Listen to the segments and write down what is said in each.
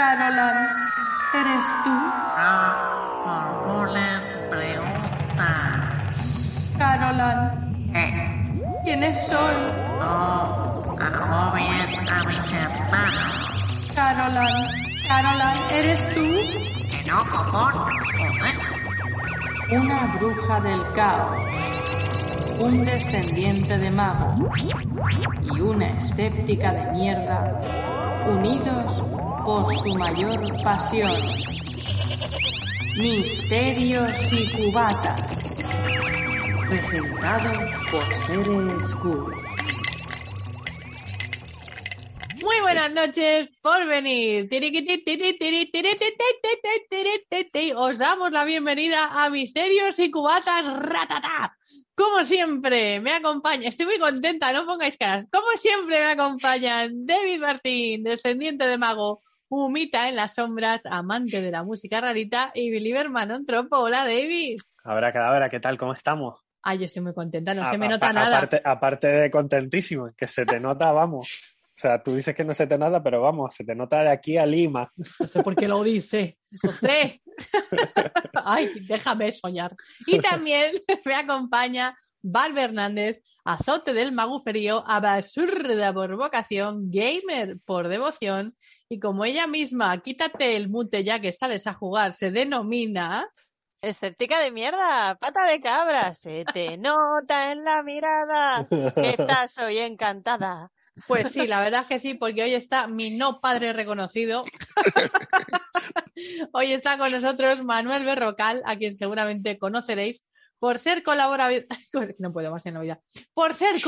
Carolan, ¿eres tú? No formulen preguntas. Carolan, Eh, ¿quiénes son? no agobien a mis hermanos. Carolan, Carolan, ¿eres tú? Que no, cojón. Joder. Una bruja del caos, un descendiente de mago y una escéptica de mierda, unidos por su mayor pasión. Misterios y cubatas. Presentado por Seres Cool. Muy buenas noches por venir. Os damos la bienvenida a Misterios y Cubatas Ratata. Como siempre, me acompaña, estoy muy contenta, no pongáis caras. Como siempre, me acompañan David Martín, descendiente de mago, humita en las sombras, amante de la música rarita, y Believer Manon Tropo. Hola, David. Habrá cadabra, ¿qué tal? ¿Cómo estamos? Ay, yo estoy muy contenta, no A- se me nota a- nada. Aparte, aparte de contentísimo, que se te nota, vamos. O sea, tú dices que no se te nota, pero vamos, se te nota de aquí a Lima. No sé por qué lo dice. No sé. Ay, déjame soñar. Y también me acompaña Barbe Hernández, azote del maguferío, abasurda por vocación, gamer por devoción, y como ella misma, quítate el mute ya que sales a jugar, se denomina. Escéptica de mierda, pata de cabra, se te nota en la mirada que estás hoy encantada. Pues sí, la verdad es que sí, porque hoy está mi no padre reconocido. Hoy está con nosotros Manuel Berrocal, a quien seguramente conoceréis por ser colaborador, no puedo más en la vida, por ser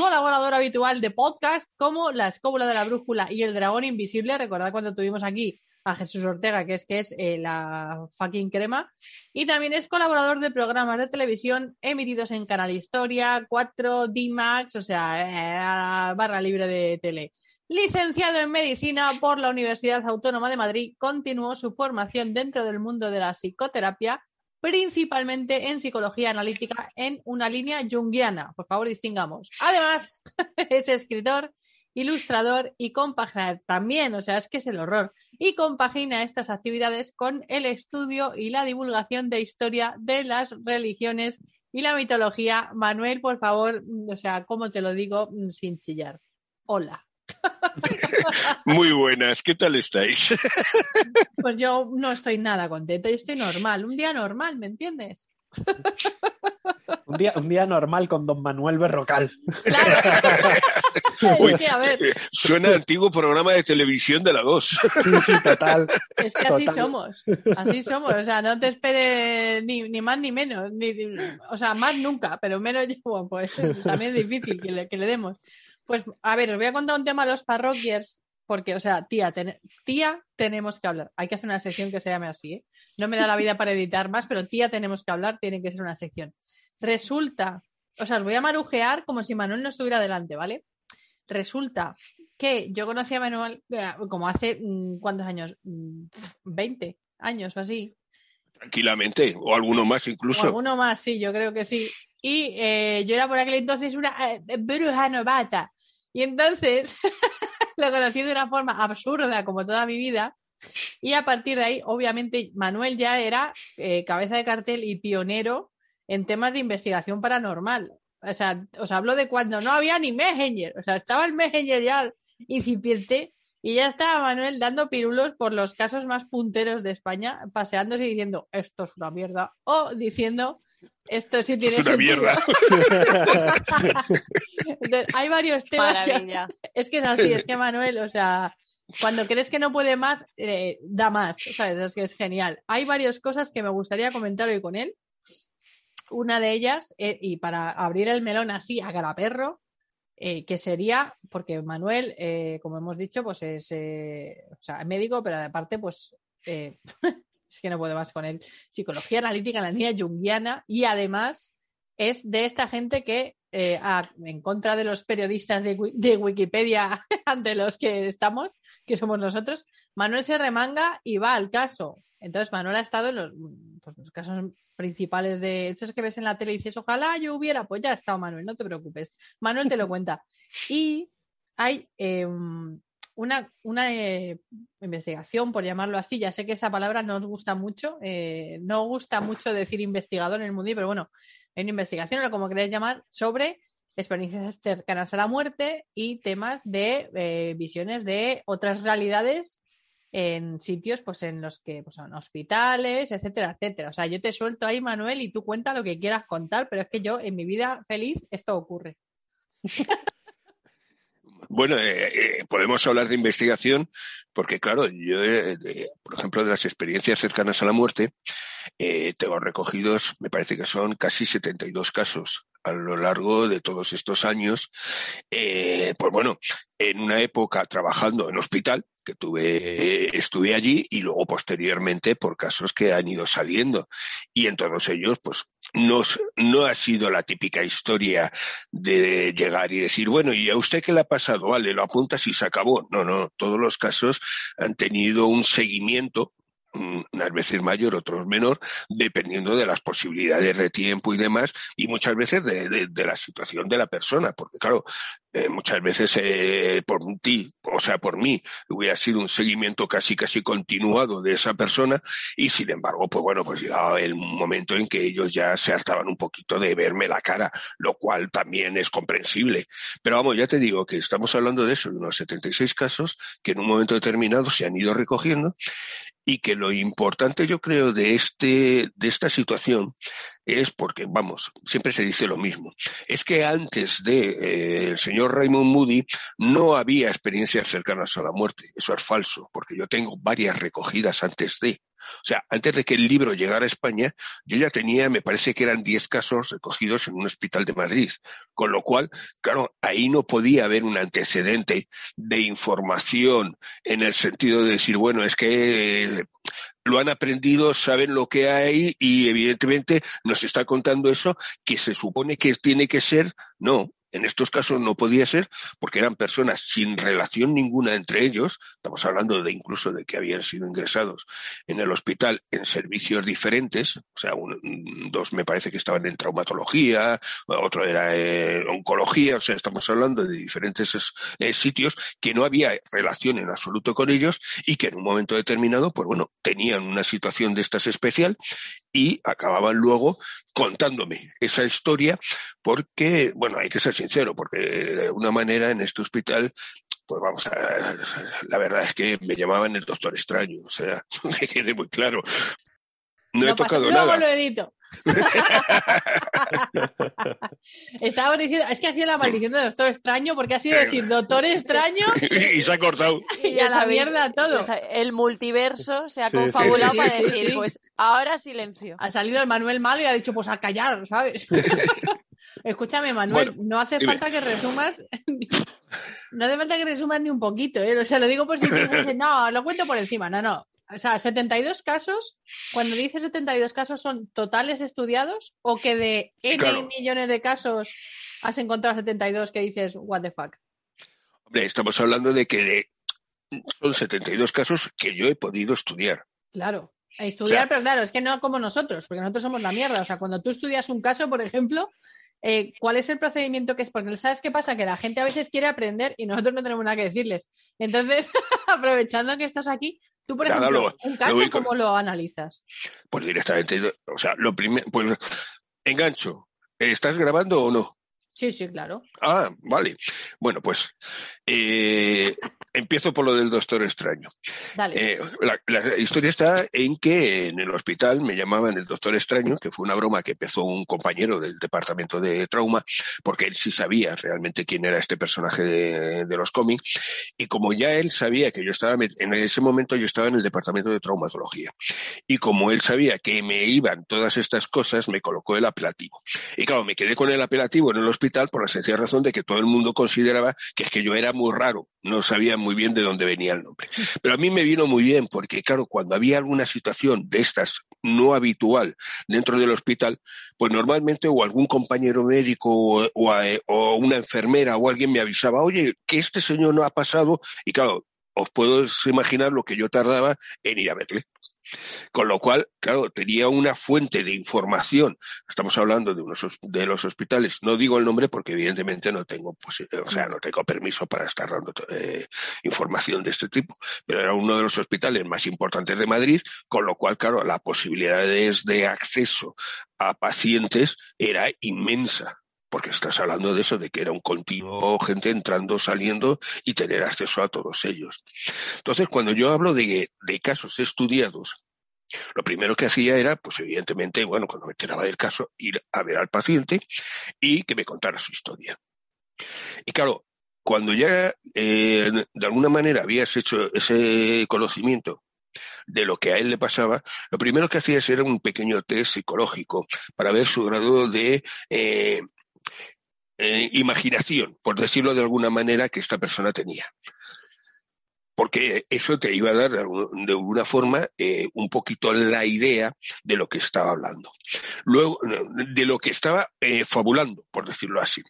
habitual de podcast como La Escóbula de la Brújula y El Dragón Invisible. Recordad cuando tuvimos aquí a Jesús Ortega, que es que es eh, la fucking crema. Y también es colaborador de programas de televisión emitidos en Canal Historia, 4, D-Max, o sea, eh, barra libre de tele. Licenciado en Medicina por la Universidad Autónoma de Madrid, continuó su formación dentro del mundo de la psicoterapia, principalmente en psicología analítica en una línea junguiana. Por favor, distingamos. Además, es escritor, ilustrador y compagina también, o sea, es que es el horror, y compagina estas actividades con el estudio y la divulgación de historia de las religiones y la mitología. Manuel, por favor, o sea, ¿cómo te lo digo sin chillar? Hola. Muy buenas, ¿qué tal estáis? Pues yo no estoy nada contenta, yo estoy normal, un día normal, ¿me entiendes? Un día, un día normal con don Manuel Berrocal. Claro. Uy. es que, a ver, Suena a antiguo programa de televisión de la 2. Sí, sí, total. es que así somos, así somos, o sea, no te esperes ni, ni más ni menos, ni, ni- o sea, más nunca, pero menos yo, pues también es difícil que le, que le demos. Pues, a ver, os voy a contar un tema a los parroquiers, porque, o sea, tía, ten- tía, tenemos que hablar. Hay que hacer una sección que se llame así, ¿eh? No me da la vida para editar más, pero tía, tenemos que hablar, tiene que ser una sección. Resulta, o sea, os voy a marujear como si Manuel no estuviera delante, ¿vale? Resulta que yo conocí a Manuel eh, como hace, mm, ¿cuántos años? Mm, 20 años o así. Tranquilamente, o alguno más O incluso. alguno más, sí, yo creo que sí. Y eh, yo era por aquel entonces una eh, bruja novata. Y entonces lo conocí de una forma absurda, como toda mi vida. Y a partir de ahí, obviamente, Manuel ya era eh, cabeza de cartel y pionero en temas de investigación paranormal. O sea, os hablo de cuando no había ni Messenger. O sea, estaba el Messenger ya incipiente y ya estaba Manuel dando pirulos por los casos más punteros de España, paseándose y diciendo, esto es una mierda. O diciendo, esto sí tiene Es una sentido. mierda. Entonces, hay varios temas que, es que es así, es que Manuel, o sea, cuando crees que no puede más, eh, da más, ¿sabes? Es que es genial. Hay varias cosas que me gustaría comentar hoy con él. Una de ellas, eh, y para abrir el melón así a garaperro, eh, que sería, porque Manuel, eh, como hemos dicho, pues es eh, o sea, médico, pero aparte, pues eh, es que no puedo más con él. Psicología analítica la línea junguiana y además es de esta gente que, eh, en contra de los periodistas de, de Wikipedia ante los que estamos, que somos nosotros, Manuel se remanga y va al caso. Entonces, Manuel ha estado en los, pues, los casos principales de esos que ves en la tele y dices, ojalá yo hubiera, pues ya ha estado Manuel, no te preocupes. Manuel te lo cuenta. Y hay, eh, una, una eh, investigación, por llamarlo así. Ya sé que esa palabra no os gusta mucho, eh, no gusta mucho decir investigador en el mundo, pero bueno, hay una investigación, o como queréis llamar, sobre experiencias cercanas a la muerte y temas de eh, visiones de otras realidades en sitios pues en los que pues son hospitales, etcétera, etcétera. O sea, yo te suelto ahí, Manuel, y tú cuenta lo que quieras contar, pero es que yo en mi vida feliz esto ocurre. Bueno, eh, eh, podemos hablar de investigación porque, claro, yo, eh, por ejemplo, de las experiencias cercanas a la muerte, eh, tengo recogidos, me parece que son casi 72 casos a lo largo de todos estos años. Eh, pues bueno, en una época trabajando en hospital, que tuve, estuve allí y luego posteriormente por casos que han ido saliendo. Y en todos ellos, pues no, no ha sido la típica historia de llegar y decir, bueno, ¿y a usted qué le ha pasado? Vale, lo apuntas y se acabó. No, no, todos los casos han tenido un seguimiento, unas veces mayor, otros menor, dependiendo de las posibilidades de tiempo y demás, y muchas veces de la situación de la persona, porque claro, eh, muchas veces eh, por ti, o sea, por mí, hubiera sido un seguimiento casi casi continuado de esa persona y sin embargo, pues bueno, pues llegaba el momento en que ellos ya se hartaban un poquito de verme la cara, lo cual también es comprensible. Pero vamos, ya te digo que estamos hablando de eso, de unos 76 casos que en un momento determinado se han ido recogiendo y que lo importante yo creo de este de esta situación es porque vamos siempre se dice lo mismo es que antes de eh, el señor Raymond Moody no había experiencias cercanas a la muerte. Eso es falso porque yo tengo varias recogidas antes de o sea, antes de que el libro llegara a España, yo ya tenía, me parece que eran 10 casos recogidos en un hospital de Madrid. Con lo cual, claro, ahí no podía haber un antecedente de información en el sentido de decir, bueno, es que eh, lo han aprendido, saben lo que hay y evidentemente nos está contando eso que se supone que tiene que ser, no. En estos casos no podía ser porque eran personas sin relación ninguna entre ellos. Estamos hablando de incluso de que habían sido ingresados en el hospital en servicios diferentes. O sea, un- dos me parece que estaban en traumatología, otro era en oncología. O sea, estamos hablando de diferentes es- eh, sitios que no había relación en absoluto con ellos y que en un momento determinado, pues bueno, tenían una situación de estas especial y acababan luego contándome esa historia porque, bueno, hay que ser sincero, porque de alguna manera en este hospital, pues vamos a, la verdad es que me llamaban el doctor extraño, o sea, me quede muy claro. No, he pasa- tocado Luego nada. lo edito. Estábamos diciendo, es que ha sido la maldición de Doctor Extraño, porque ha sido decir Doctor Extraño y se ha cortado. y a la mierda todo. o sea, el multiverso se ha Sí, confabulado sí, para sí, decir, sí. pues ahora silencio. Ha salido el Manuel malo y ha dicho, pues a callar, ¿sabes? Escúchame, Manuel, Bueno, no hace dime. falta que resumas. No hace falta que resumas ni un poquito, ¿eh? O sea, lo digo por si no, lo cuento por encima. No, no. O sea, 72 casos, cuando dices 72 casos, ¿son totales estudiados? ¿O que de N Claro. millones de casos has encontrado 72 que dices, what the fuck? Hombre, estamos hablando de que de- son 72 casos que yo he podido estudiar. Claro. Estudiar, O sea- pero claro, es que no como nosotros, porque nosotros somos la mierda. O sea, cuando tú estudias un caso, por ejemplo, eh, ¿cuál es el procedimiento que es? Porque ¿sabes qué pasa? Que la gente a veces quiere aprender y nosotros no tenemos nada que decirles. Entonces, aprovechando que estás aquí, tú, por Nada, ejemplo, lo- un caso, ¿cómo lo analizas? Pues directamente, o sea, lo primero, pues engancho. ¿Estás grabando o no? Sí, sí, claro. Ah, vale. Bueno, pues eh, empiezo por lo del doctor extraño. Eh, la, la historia está en que en el hospital me llamaban el doctor extraño, que fue una broma que empezó un compañero del departamento de trauma, porque él sí sabía realmente quién era este personaje de, de los cómics, y como ya él sabía que yo estaba, en ese momento yo estaba en el departamento de traumatología, y como él sabía que me iban todas estas cosas, me colocó el apelativo. Y claro, me quedé con el apelativo en el hospital por la sencilla razón de que todo el mundo consideraba que es que yo era muy raro, no sabía muy bien de dónde venía el nombre. Pero a mí me vino muy bien porque, claro, cuando había alguna situación de estas no habitual dentro del hospital, pues normalmente o algún compañero médico o, eh, una enfermera o alguien me avisaba, oye, que este señor no ha pasado. Y claro, os puedo imaginar lo que yo tardaba en ir a verle. Con lo cual, claro, tenía una fuente de información. Estamos hablando de unos de los hospitales. No digo el nombre porque evidentemente no tengo, eh, o sea, no tengo permiso para estar dando eh, información de este tipo. Pero era uno de los hospitales más importantes de Madrid, con lo cual, claro, las posibilidades de acceso a pacientes era inmensa. Porque estás hablando de eso, de que era un continuo, gente entrando, saliendo y tener acceso a todos ellos. Entonces, cuando yo hablo de, de casos estudiados, lo primero que hacía era, pues evidentemente, bueno, cuando me enteraba del caso, ir a ver al paciente y que me contara su historia. Y claro, cuando ya eh, de alguna manera habías hecho ese conocimiento de lo que a él le pasaba, lo primero que hacías era un pequeño test psicológico para ver su grado de eh, eh, imaginación, por decirlo de alguna manera, que esta persona tenía porque eso te iba a dar de, alguna forma eh, un poquito la idea de lo que estaba hablando. Luego, de lo que estaba eh, fabulando, por decirlo así.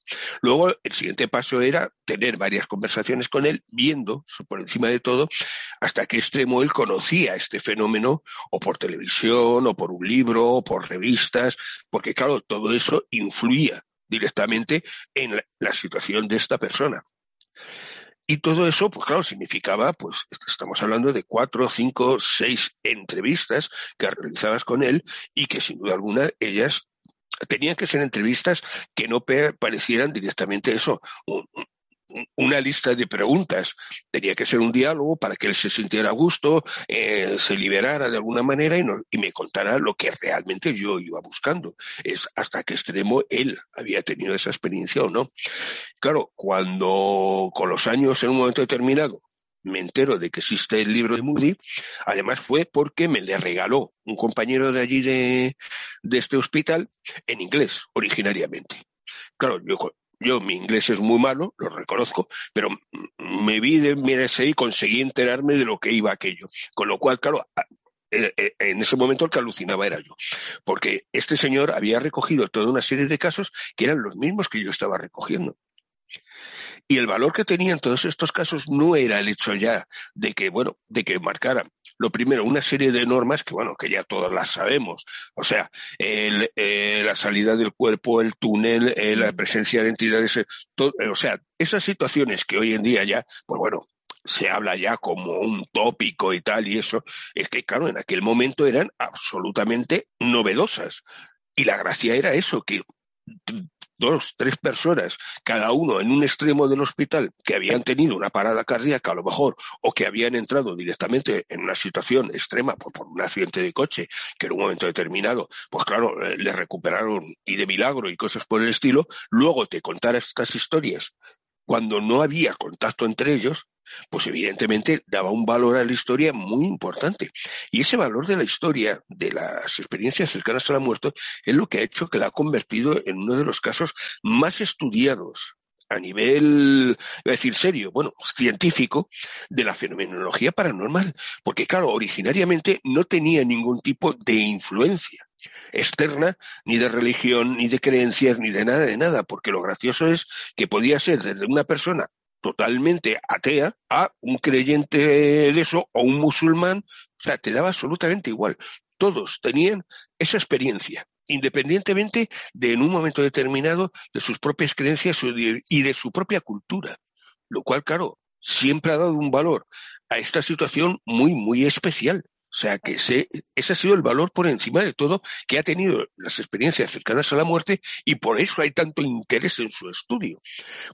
Luego, el siguiente paso era tener varias conversaciones con él, viendo, por encima de todo, hasta qué extremo él conocía este fenómeno, o por televisión, o por un libro, o por revistas, porque claro, todo eso influía directamente en la- situación de esta persona. Y todo eso, pues claro, significaba, pues estamos hablando de cuatro, cinco, seis entrevistas que realizabas con él y que sin duda alguna ellas tenían que ser entrevistas que no parecieran directamente eso, un- una lista de preguntas. Tenía que ser un diálogo para que él se sintiera a gusto, eh, se liberara de alguna manera y, no- y me contara lo que realmente yo iba buscando. Es hasta qué extremo él había tenido esa experiencia o no. Claro, cuando con los años, en un momento determinado, me entero de que existe el libro de Moody, además fue porque me le regaló un compañero de allí de, de este hospital en inglés, originariamente. Claro, yo, yo mi inglés es muy malo, lo reconozco, pero me vi de mirarse y conseguí enterarme de lo que iba aquello. Con lo cual, claro, eh, eh, en ese momento el que alucinaba era yo, porque este señor había recogido toda una serie de casos que eran los mismos que yo estaba recogiendo. Y el valor que tenían todos estos casos no era el hecho ya de que, bueno, de que marcaran, lo primero, una serie de normas que, bueno, que ya todas las sabemos. O sea, el, eh, la salida del cuerpo, el túnel, eh, la presencia de entidades, eh, o sea, esas situaciones que hoy en día ya, pues bueno, se habla ya como un tópico y tal y eso, es que, claro, en aquel momento eran absolutamente novedosas. Y la gracia era eso, que dos, tres personas, cada uno en un extremo del hospital, que habían tenido una parada cardíaca a lo mejor, o que habían entrado directamente en una situación extrema por, un accidente de coche, que en un momento determinado, pues claro, le recuperaron y de milagro y cosas por el estilo, luego te contara estas historias cuando no había contacto entre ellos, pues evidentemente daba un valor a la historia muy importante. Y ese valor de la historia, de las experiencias cercanas a la muerte, es lo que ha hecho que la ha convertido en uno de los casos más estudiados a nivel, iba a decir serio, bueno, científico, de la fenomenología paranormal. Porque claro, originariamente no tenía ningún tipo de influencia externa, ni de religión, ni de creencias, ni de nada, de nada, porque lo gracioso es que podía ser desde una persona totalmente atea a un creyente de eso o un musulmán, o sea, te daba absolutamente igual. Todos tenían esa experiencia, independientemente de en un momento determinado de sus propias creencias y de su propia cultura, lo cual, claro, siempre ha dado un valor a esta situación muy, muy especial. O sea, que ese, ese ha sido el valor por encima de todo que ha tenido las experiencias cercanas a la muerte y por eso hay tanto interés en su estudio.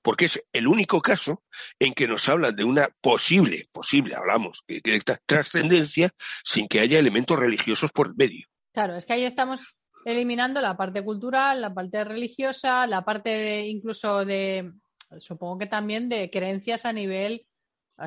Porque es el único caso en que nos hablan de una posible, posible, hablamos, directa trascendencia sin que haya elementos religiosos por medio. Claro, es que ahí estamos eliminando la parte cultural, la parte religiosa, la parte de incluso de, supongo que también de creencias a nivel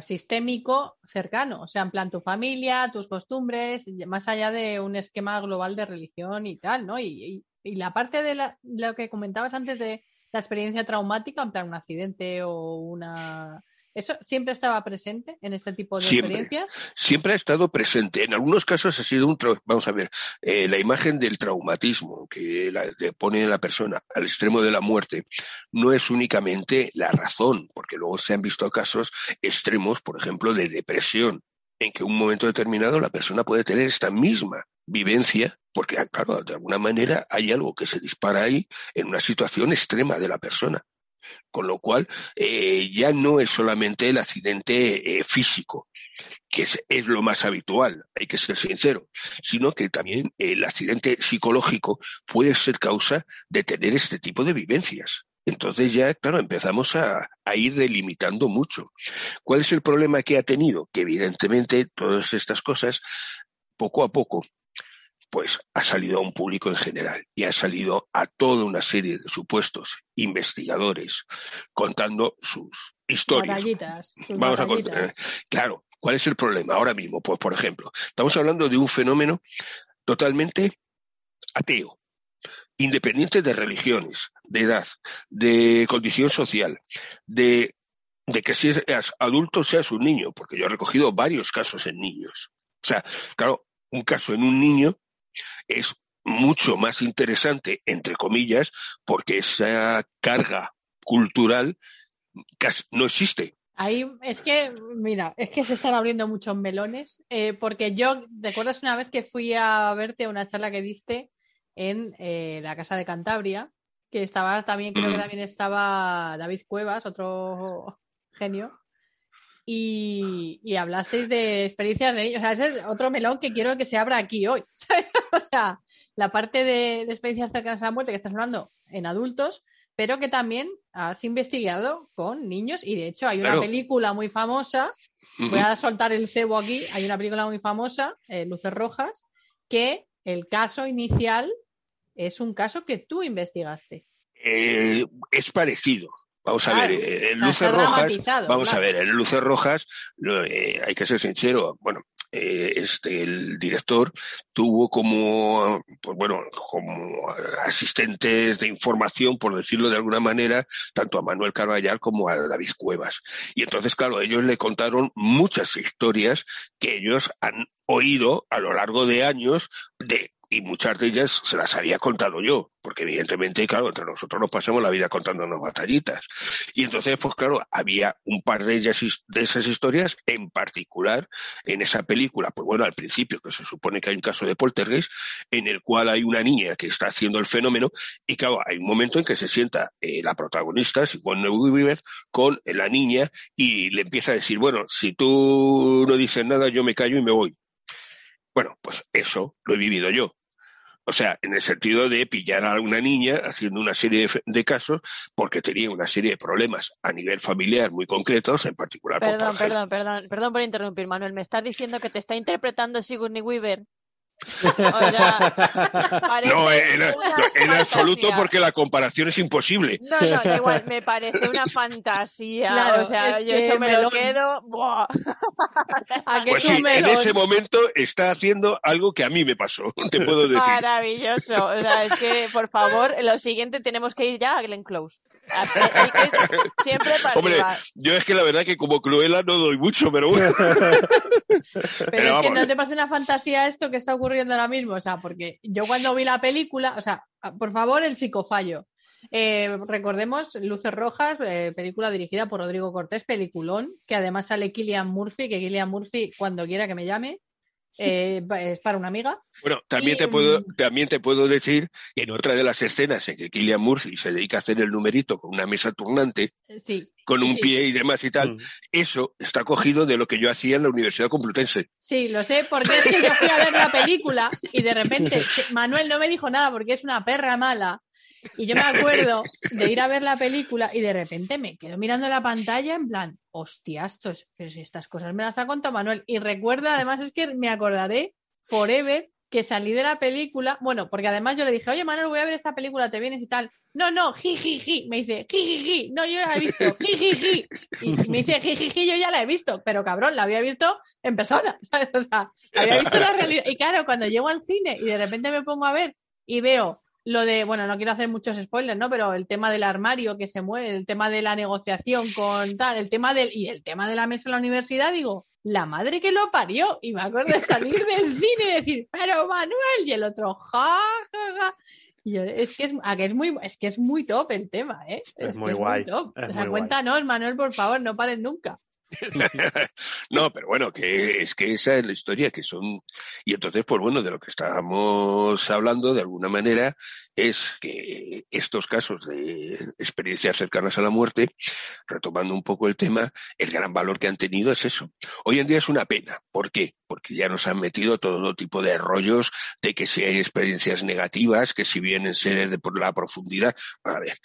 sistémico cercano, o sea, en plan tu familia, tus costumbres, más allá de un esquema global de religión y tal, ¿no? Y, y- y la parte de la- lo que comentabas antes de la experiencia traumática, en plan un accidente o una... ¿Eso siempre estaba presente en este tipo de Siempre. experiencias? siempre ha estado presente. En algunos casos ha sido un, vamos a ver, eh, la imagen del traumatismo que la, le pone la persona al extremo de la muerte no es únicamente la razón, porque luego se han visto casos extremos, por ejemplo, de depresión en que en un momento determinado la persona puede tener esta misma vivencia, porque ah, claro, de alguna manera hay algo que se dispara ahí en una situación extrema de la persona. Con lo cual, eh, ya no es solamente el accidente eh, físico, que es, lo más habitual, hay que ser sincero, sino que también el accidente psicológico puede ser causa de tener este tipo de vivencias. Entonces ya, claro, empezamos a, ir delimitando mucho. ¿Cuál es el problema que ha tenido? Que evidentemente todas estas cosas, poco a poco, pues ha salido a un público en general y ha salido a toda una serie de supuestos investigadores contando sus historias. Sus Vamos a contar. Claro, ¿cuál es el problema ahora mismo? Pues, por ejemplo, estamos hablando de un fenómeno totalmente ateo, independiente de religiones, de edad, de condición social, de, de que si seas adulto seas un niño, porque yo he recogido varios casos en niños. O sea, claro, un caso en un niño es mucho más interesante, entre comillas, porque esa carga cultural casi no existe. Ahí es que, mira, es que se están abriendo muchos melones, eh, porque yo, ¿te acuerdas una vez que fui a verte una charla que diste en eh, la Casa de Cantabria? Que estaba también, creo que también estaba David Cuevas, otro genio, y, y hablasteis de experiencias de niños. O sea, ese es otro melón que quiero que se abra aquí hoy. o sea, la parte de, de experiencias cercanas a la muerte que estás hablando en adultos, pero que también has investigado con niños y de hecho hay una Claro. película muy famosa, voy a soltar el cebo aquí, hay una película muy famosa, eh, Luces Rojas, que el caso inicial es un caso que tú investigaste. Eh, es parecido. Vamos a ver, eh, en O sea, Luces Rojas, vamos a ver, en Luces Rojas, eh, hay que ser sincero, bueno, eh, este, el director tuvo como, pues bueno, como asistentes de información, por decirlo de alguna manera, tanto a Manuel Carballar como a David Cuevas. Y entonces, claro, ellos le contaron muchas historias que ellos han oído a lo largo de años de y muchas de ellas se las había contado yo, porque evidentemente, claro, entre nosotros nos pasamos la vida contándonos batallitas. Y entonces, pues claro, había un par de ellas, de esas historias, en particular en esa película, pues bueno, al principio, que se supone que hay un caso de poltergeist, en el cual hay una niña que está haciendo el fenómeno, y claro, hay un momento en que se sienta eh, la protagonista, Sigourney Weaver, con la niña y le empieza a decir, bueno, si tú no dices nada, yo me callo y me voy. Bueno, pues eso lo he vivido yo. O sea, en el sentido de pillar a una niña haciendo una serie de, de casos porque tenía una serie de problemas a nivel familiar muy concretos, en particular Perdón, por perdón, perdón, perdón por interrumpir, Manuel. ¿Me estás diciendo que te está interpretando Sigourney Weaver? O sea, parece No, en, absoluto porque la comparación es imposible. No, no, igual, me parece una fantasía. Claro, o sea, es yo eso me melón. lo quedo. ¡buah! ¿A que Pues es sí, en ese momento está haciendo algo que a mí me pasó, te puedo decir. Maravilloso. O sea, es que, por favor, lo siguiente tenemos que ir ya a Glenn Close. A- Hay que ir siempre para Hombre, arriba. yo es que la verdad que como Cruella no doy mucho, pero bueno. Pero, Pero es vamos. que no te parece una fantasía esto que está ocurriendo ahora mismo, o sea, porque yo cuando vi la película, o sea, por favor, el psicofallo. Eh, recordemos Luces Rojas, eh, película dirigida por Rodrigo Cortés, peliculón, que además sale Killian Murphy, que Killian Murphy, cuando quiera que me llame, eh, es para una amiga. Bueno, también Y, te puedo, mm, también te puedo decir que en otra de las escenas en que Killian Murphy se dedica a hacer el numerito con una mesa turnante, Eh, Sí, con un Sí. pie y demás y tal, Mm. eso está cogido de lo que yo hacía en la Universidad Complutense. sí, lo sé, porque es que yo fui a ver la película y de repente Manuel no me dijo nada porque es una perra mala. Y yo me acuerdo de ir a ver la película y de repente me quedo mirando la pantalla en plan, hostia, esto es, pero si estas cosas me las ha contado Manuel. Y recuerdo, además, es que me acordaré forever que salí de la película, bueno, porque además yo le dije, oye Manuel, voy a ver esta película, ¿te vienes y tal? No, no, jijiji, me dice, jijiji, no, yo ya la he visto, jijiji. Y me dice, jijiji, yo ya la he visto, pero cabrón, la había visto en persona, ¿sabes? O sea, había visto la realidad. Y claro, cuando llego al cine y de repente me pongo a ver y veo lo de, bueno, no quiero hacer muchos spoilers, ¿no? Pero el tema del armario que se mueve, el tema de la negociación con tal, el tema del, y el tema de la mesa en la universidad, digo, la madre que lo parió. Y me acuerdo de salir del cine y decir, pero Manuel, y el otro, ja, ja, ja. Y yo, es que es, que es muy, es que es muy top el tema, ¿eh? Es muy guay, top. es o sea, guay. cuéntanos, Manuel, por favor, no pares nunca. no, pero bueno, que es que esa es la historia, que son... Y entonces, pues bueno, de lo que estábamos hablando, de alguna manera, es que estos casos de experiencias cercanas a la muerte, retomando un poco el tema, el gran valor que han tenido es eso. Hoy en día es una pena. ¿Por qué? Porque ya nos han metido todo tipo de rollos de que si hay experiencias negativas, que si vienen ser de por la profundidad. A ver,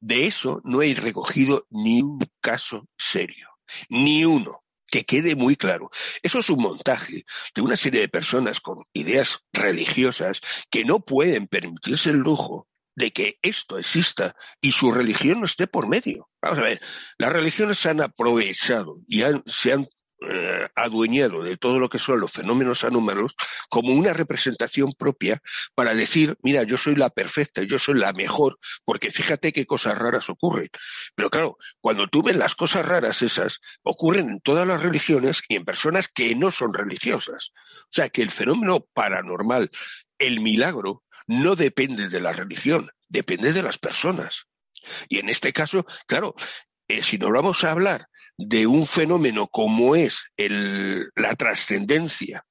de eso no hay recogido ni un caso serio. Ni uno. Que quede muy claro. Eso es un montaje de una serie de personas con ideas religiosas que no pueden permitirse el lujo de que esto exista y su religión no esté por medio. Vamos a ver, las religiones se han aprovechado y han, se han eh, adueñado de todo lo que son los fenómenos anómalos como una representación propia para decir, mira, yo soy la perfecta, yo soy la mejor, porque fíjate qué cosas raras ocurren. Pero claro, cuando tú ves las cosas raras esas, ocurren en todas las religiones y en personas que no son religiosas. O sea, que el fenómeno paranormal, el milagro, no depende de la religión, depende de las personas. Y en este caso, claro, eh, si nos vamos a hablar de un fenómeno como es el, la trascendencia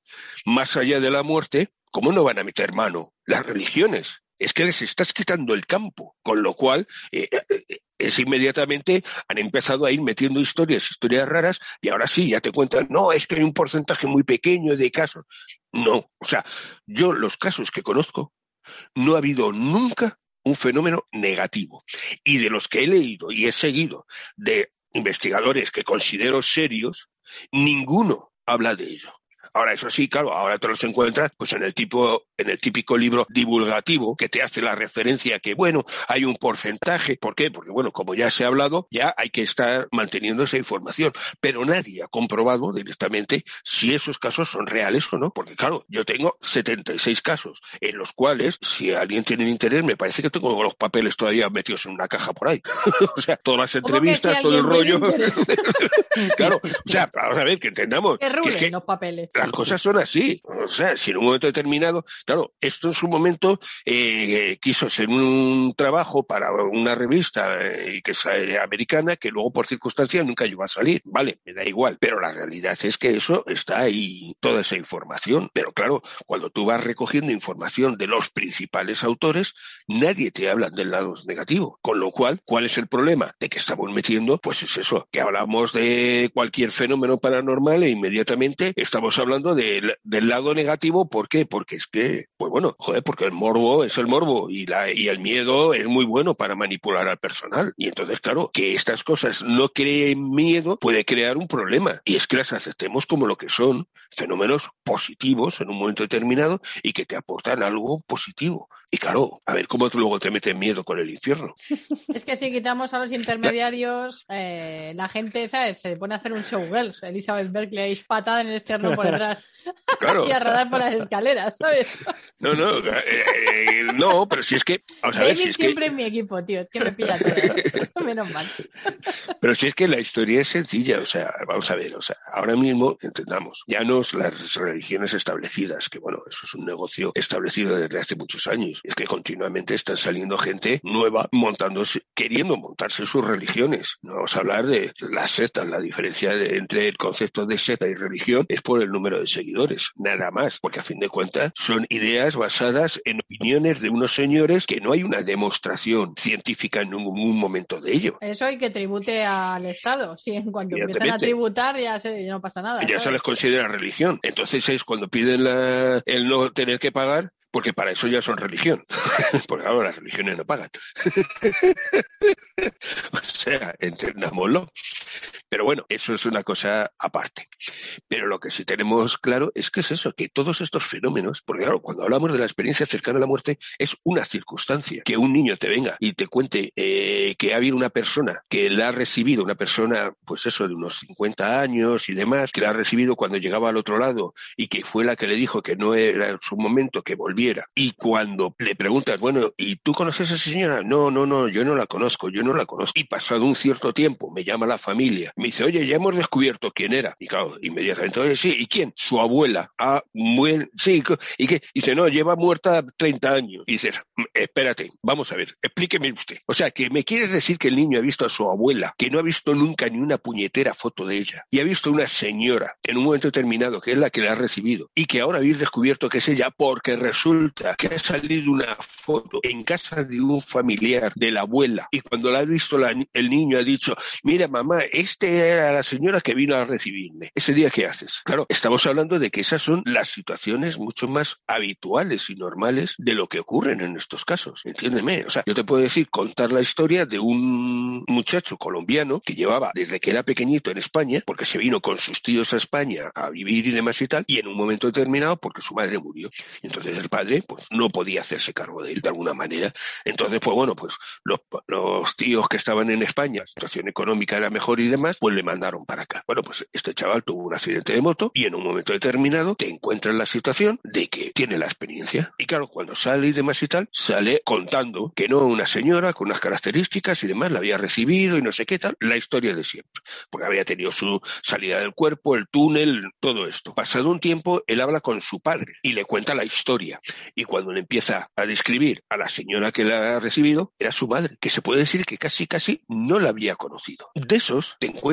más allá de la muerte, ¿cómo no van a meter mano las religiones? Es que les estás quitando el campo, con lo cual eh, eh, es inmediatamente han empezado a ir metiendo historias, historias raras, y ahora sí, ya te cuentan, no, es que hay un porcentaje muy pequeño de casos. No, o sea, yo los casos que conozco, no ha habido nunca un fenómeno negativo. Y de los que he leído y he seguido de investigadores que considero serios, ninguno habla de ello. Ahora, eso sí, claro, ahora te los encuentras pues en el tipo, en el típico libro divulgativo que te hace la referencia que, bueno, hay un porcentaje. ¿Por qué? Porque, bueno, como ya se ha hablado, ya hay que estar manteniendo esa información. Pero nadie ha comprobado directamente si esos casos son reales o no. Porque, claro, yo tengo 76 casos en los cuales, si alguien tiene interés, me parece que tengo los papeles todavía metidos en una caja por ahí. o sea, todas las entrevistas, todo el rollo. claro, o sea, vamos a ver, que entendamos. Que rulen que es que los papeles. Las cosas son así. O sea, si en un momento determinado, claro, esto en su momento eh, quiso ser un trabajo para una revista eh, eh, americana que luego por circunstancias nunca llegó a salir. Vale, me da igual. Pero la realidad es que eso está ahí, toda esa información. Pero claro, cuando tú vas recogiendo información de los principales autores, nadie te habla del lado negativo. Con lo cual, ¿cuál es el problema? De que estamos metiendo, pues es eso, que hablamos de cualquier fenómeno paranormal e inmediatamente estamos hablando del, del lado negativo. ¿Por qué? Porque es que, pues bueno, joder, porque el morbo es el morbo y, la, y el miedo es muy bueno para manipular al personal. Y entonces, claro, que estas cosas no creen miedo puede crear un problema. Y es que las aceptemos como lo que son, fenómenos positivos en un momento determinado y que te aportan algo positivo. Y claro, a ver cómo luego te meten miedo con el infierno. Es que si quitamos a los intermediarios, eh, la gente, ¿sabes? Se pone a hacer un showgirls. Elizabeth Berkeley patada en el externo por detrás Claro. y a rodar por las escaleras, ¿sabes? No, no, eh, eh, no, pero si es que, vamos a ver, David si es que, siempre en mi equipo, tío. Es que me pilla todo. Menos mal. pero si es que la historia es sencilla, o sea, vamos a ver, o sea, ahora mismo entendamos, ya no las religiones establecidas, que bueno, eso es un negocio establecido desde hace muchos años, es que continuamente están saliendo gente nueva montándose, queriendo montarse sus religiones. No vamos a hablar de las sectas, la diferencia de- entre el concepto de secta y religión es por el número de seguidores, nada más, porque a fin de cuentas son ideas basadas en opiniones de unos señores que no hay una demostración científica en ningún momento de ello. Eso y que tribute al Estado. Sí, en cuanto empiezan a tributar ya, se- ya no pasa nada. ya se les considera religión. Entonces es cuando piden la- el no tener que pagar, porque para eso ya son religión. porque ahora las religiones no pagan. o sea, entendámoslo. Pero bueno, eso es una cosa aparte. Pero lo que sí tenemos claro es que es eso, que todos estos fenómenos, porque claro, cuando hablamos de la experiencia cercana a la muerte, es una circunstancia. Que un niño te venga y te cuente eh, que ha habido una persona que la ha recibido, una persona, pues eso, de unos 50 años y demás, que la ha recibido cuando llegaba al otro lado y que fue la que le dijo que no era su momento que volviera. Y cuando le preguntas, bueno, ¿y tú conoces a esa señora? No, no, no, yo no la conozco, yo no la conozco. Y pasado un cierto tiempo me llama la familia Me dice, oye, ya hemos descubierto quién era. Y claro, inmediatamente, oye, sí, ¿y quién? Su abuela. Ah, muy, sí, ¿y qué? Y dice, no, lleva muerta 30 años. Y dices, "Mm, espérate, vamos a ver, explíqueme usted. O sea, que me quieres decir que el niño ha visto a su abuela, que no ha visto nunca ni una puñetera foto de ella, y ha visto una señora en un momento determinado que es la que la ha recibido, y que ahora habéis descubierto que es ella porque resulta que ha salido una foto en casa de un familiar de la abuela, y cuando la ha visto el niño ha dicho, mira mamá, este era la señora que vino a recibirme. Ese día, ¿qué haces? Claro, estamos hablando de que esas son las situaciones mucho más habituales y normales de lo que ocurren en estos casos. Entiéndeme. O sea, yo te puedo decir, contar la historia de un muchacho colombiano que llevaba desde que era pequeñito en España, porque se vino con sus tíos a España a vivir y demás y tal, y en un momento determinado porque su madre murió. Y entonces el padre, pues, no podía hacerse cargo de él de alguna manera. Entonces, pues bueno, pues los, los tíos que estaban en España, la situación económica era mejor y demás, pues le mandaron para acá. Bueno, pues este chaval tuvo un accidente de moto y en un momento determinado te encuentras en la situación de que tiene la experiencia. Y claro, cuando sale y demás y tal, sale contando que no una señora con unas características y demás la había recibido y no sé qué tal, la historia de siempre. Porque había tenido su salida del cuerpo, el túnel, todo esto. Pasado un tiempo, él habla con su padre y le cuenta la historia. Y cuando le empieza a describir a la señora que la ha recibido, era su madre, que se puede decir que casi casi no la había conocido. De esos te encuentras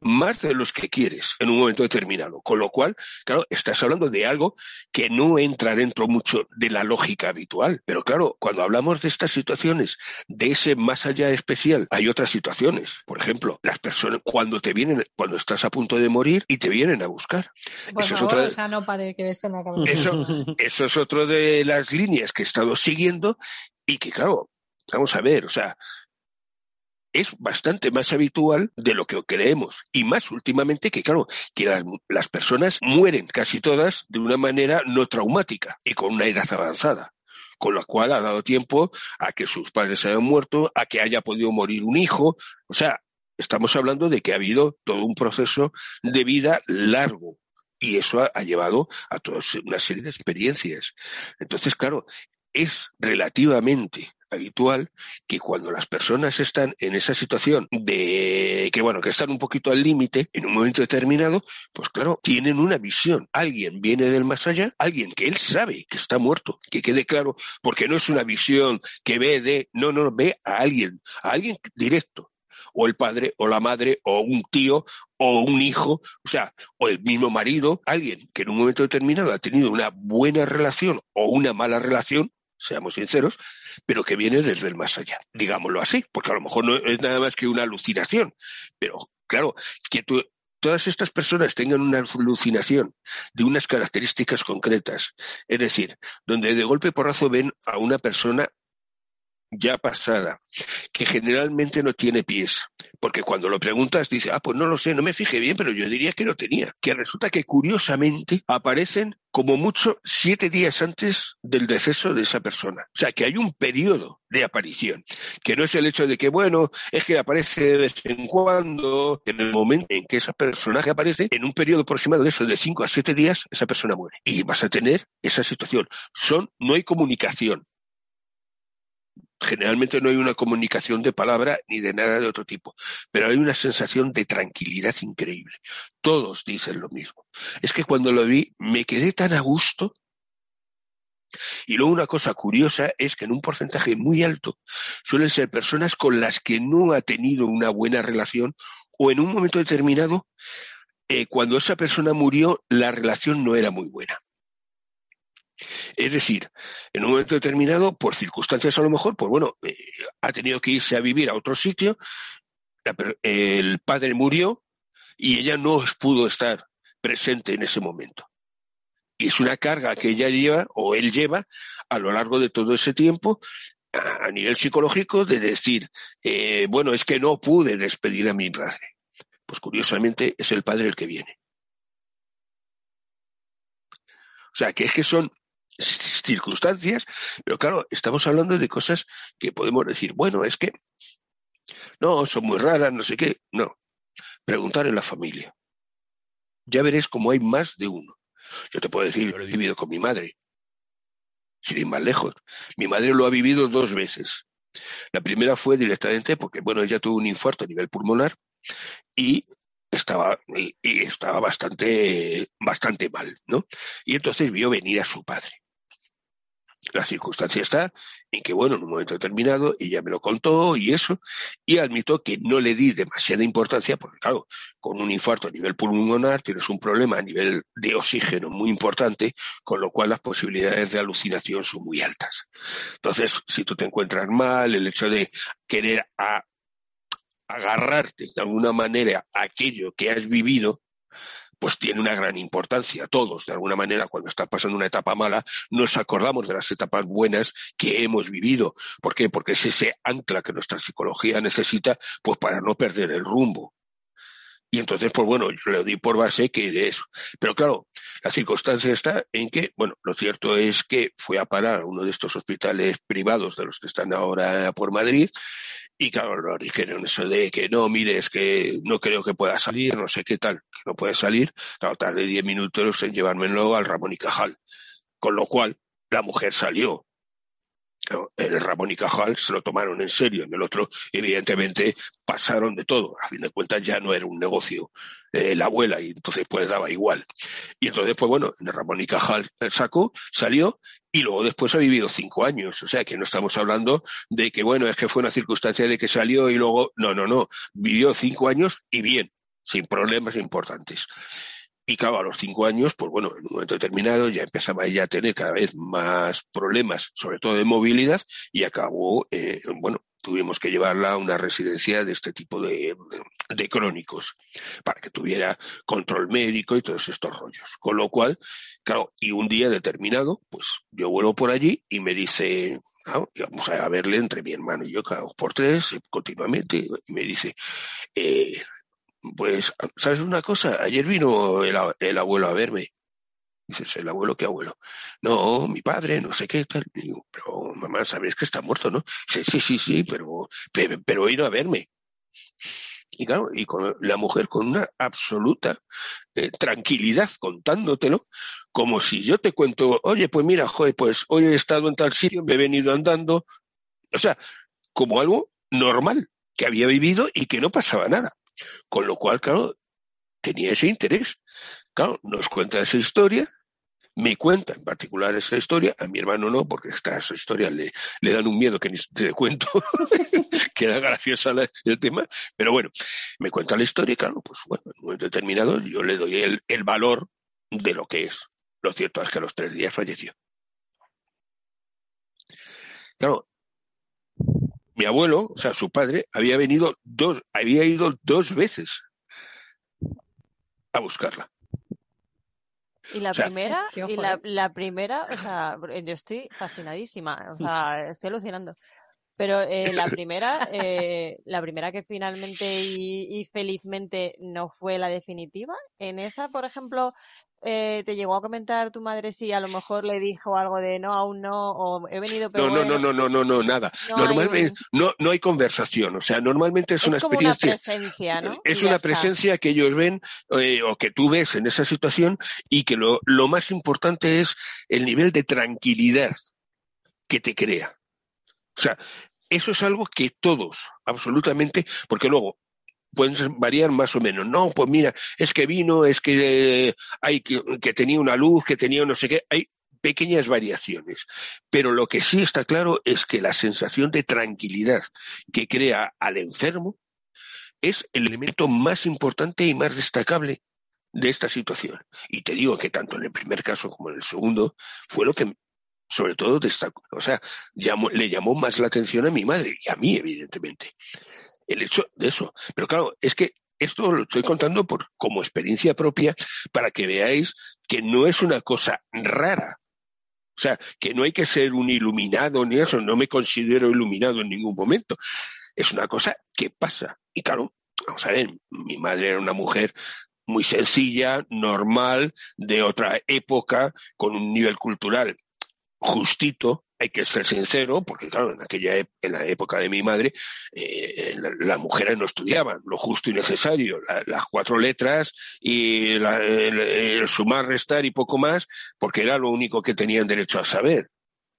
más de los que quieres en un momento determinado. Con lo cual, claro, estás hablando de algo que no entra dentro mucho de la lógica habitual. Pero claro, cuando hablamos de estas situaciones, de ese más allá especial, hay otras situaciones. Por ejemplo, las personas cuando te vienen, cuando estás a punto de morir y te vienen a buscar. Por Eso es otra- o sea, no pare que esto no acaba. Eso, eso es otro de las líneas que he estado siguiendo y que, claro, vamos a ver, o sea, es bastante más habitual de lo que creemos. Y más últimamente que, claro, que las, las personas mueren casi todas de una manera no traumática y con una edad avanzada. Con lo cual ha dado tiempo a que sus padres hayan muerto, a que haya podido morir un hijo. O sea, estamos hablando de que ha habido todo un proceso de vida largo. Y eso ha, ha llevado a toda una serie de experiencias. Entonces, claro, es relativamente habitual que cuando las personas están en esa situación de que bueno que están un poquito al límite en un momento determinado pues claro tienen una visión. Alguien viene del más allá alguien que él sabe que está muerto que quede claro porque no es una visión que ve de no no ve a alguien a alguien directo. O el padre o la madre o un tío o un hijo, o sea, o el mismo marido, alguien que en un momento determinado ha tenido una buena relación o una mala relación, seamos sinceros, pero que viene desde el más allá, digámoslo así, porque a lo mejor no es nada más que una alucinación, pero claro, que todas estas personas tengan una alucinación de unas características concretas, es decir, donde de golpe porrazo ven a una persona ya pasada, que generalmente no tiene pies, porque cuando lo preguntas dice, ah, pues no lo sé, no me fijé bien, pero yo diría que no tenía, que resulta que curiosamente aparecen como mucho siete días antes del deceso de esa persona. O sea, que hay un periodo de aparición, que no es el hecho de que, bueno, es que aparece de vez en cuando, en el momento en que ese personaje aparece, en un periodo aproximado de eso, de cinco a siete días, esa persona muere. Y vas a tener esa situación. Son, no hay comunicación generalmente no hay una comunicación de palabra ni de nada de otro tipo, pero hay una sensación de tranquilidad increíble. Todos dicen lo mismo. Es que cuando lo vi me quedé tan a gusto. Y luego una cosa curiosa es que en un porcentaje muy alto suelen ser personas con las que no ha tenido una buena relación o en un momento determinado, eh, cuando esa persona murió, la relación no era muy buena. Es decir, en un momento determinado, por circunstancias a lo mejor, pues bueno, eh, ha tenido que irse a vivir a otro sitio, el padre murió y ella no pudo estar presente en ese momento. Y es una carga que ella lleva o él lleva a lo largo de todo ese tiempo a, a nivel psicológico de decir, eh, bueno, es que no pude despedir a mi padre. Pues curiosamente es el padre el que viene. O sea, que es que son circunstancias, pero claro, estamos hablando de cosas que podemos decir, bueno, es que no, son muy raras, no sé qué, no. Preguntar en la familia. Ya veréis cómo hay más de uno. Yo te puedo decir, yo lo he vivido con mi madre, sin ir más lejos. Mi madre lo ha vivido dos veces. La primera fue directamente porque, bueno, ella tuvo un infarto a nivel pulmonar y estaba y, y estaba bastante bastante mal, ¿no? Y entonces vio venir a su padre. La circunstancia está en que, bueno, en un momento determinado ella me lo contó y eso, y admito que no le di demasiada importancia, porque claro, con un infarto a nivel pulmonar tienes un problema a nivel de oxígeno muy importante, con lo cual las posibilidades de alucinación son muy altas. Entonces, si tú te encuentras mal, el hecho de querer a- agarrarte de alguna manera a aquello que has vivido, pues tiene una gran importancia. Todos, de alguna manera, cuando estás pasando una etapa mala, nos acordamos de las etapas buenas que hemos vivido. ¿Por qué? Porque es ese ancla que nuestra psicología necesita, pues para no perder el rumbo. Y entonces, pues bueno, yo le di por base que de eso. Pero claro, la circunstancia está en que, bueno, lo cierto es que fue a parar a uno de estos hospitales privados de los que están ahora por Madrid y claro, nos dijeron eso de que no, mire, es que no creo que pueda salir, no sé qué tal, que no puede salir. Claro, tardé diez minutos en llevármelo al Ramón y Cajal. Con lo cual, la mujer salió. El Ramón y Cajal se lo tomaron en serio, en el otro, evidentemente, pasaron de todo. A fin de cuentas, ya no era un negocio eh, la abuela y entonces pues daba igual. Y entonces, pues bueno, en el Ramón y Cajal el sacó, salió y luego después ha vivido cinco años. O sea que no estamos hablando de que, bueno, es que fue una circunstancia de que salió y luego, no, no, no, vivió cinco años y bien, sin problemas importantes. Y claro, a los cinco años, pues bueno, en un momento determinado ya empezaba ella a tener cada vez más problemas, sobre todo de movilidad, y acabó, eh, bueno, tuvimos que llevarla a una residencia de este tipo de, de, crónicos, para que tuviera control médico y todos estos rollos. Con lo cual, claro, y un día determinado, pues yo vuelvo por allí y me dice, ah, vamos a verle entre mi hermano y yo cada dos por tres, eh, continuamente, y me dice, eh, pues, ¿sabes una cosa? Ayer vino el, abuelo a verme. Dices, ¿el abuelo qué abuelo? No, mi padre, no sé qué tal. Digo, pero mamá, ¿sabes que está muerto, no? Dice, sí, sí, sí, pero, pero, pero he ido a verme. Y claro, y con la mujer con una absoluta eh, tranquilidad contándotelo, como si yo te cuento, oye, pues mira, joder, pues hoy he estado en tal sitio, me he venido andando. O sea, como algo normal que había vivido y que no pasaba nada. Con lo cual, claro, tenía ese interés. Claro, nos cuenta esa historia, me cuenta en particular esa historia, a mi hermano no, porque estas historias le, le dan un miedo que ni te cuento, que era graciosa el tema, pero bueno, me cuenta la historia y claro, pues bueno, en un momento determinado yo le doy el, el valor de lo que es. Lo cierto es que a los tres días falleció. Claro, mi abuelo, o sea, su padre, había venido dos, había ido dos veces a buscarla. Y la O sea, primera, Es que, ojo, y la, ¿eh? la primera, o sea, yo estoy fascinadísima, o sea, estoy alucinando. Pero eh, la primera, eh, la primera que finalmente y, y felizmente no fue la definitiva, en esa, por ejemplo, eh, te llegó a comentar tu madre si a lo mejor le dijo algo de no, aún no, o he venido, pero No, no, no, bueno, no, no, no, no, nada. no hay Normalmente un- no, no hay conversación, o sea, normalmente es, es una como una experiencia. presencia, ¿no? Es una está. presencia que ellos ven eh, o que tú ves en esa situación y que lo, lo más importante es el nivel de tranquilidad que te crea. O sea, eso es algo que todos, absolutamente, porque luego pueden variar más o menos. No, pues mira, es que vino, es que eh, hay que, que tenía una luz, que tenía no sé qué, hay pequeñas variaciones. Pero lo que sí está claro es que la sensación de tranquilidad que crea al enfermo es el elemento más importante y más destacable de esta situación. Y te digo que tanto en el primer caso como en el segundo fue lo que sobre todo destacó, o sea, llamó- le llamó más la atención a mi madre y a mí, evidentemente, el hecho de eso. Pero claro, es que esto lo estoy contando por, como experiencia propia para que veáis que no es una cosa rara. O sea, que no hay que ser un iluminado ni eso, no me considero iluminado en ningún momento. Es una cosa que pasa. Y claro, vamos a ver, mi madre era una mujer muy sencilla, normal, de otra época, con un nivel cultural justito, hay que ser sincero, porque claro, en aquella en la época de mi madre, eh, la- las mujeres no estudiaban lo justo y necesario, la- las cuatro letras y el, el sumar, restar y poco más, porque era lo único que tenían derecho a saber.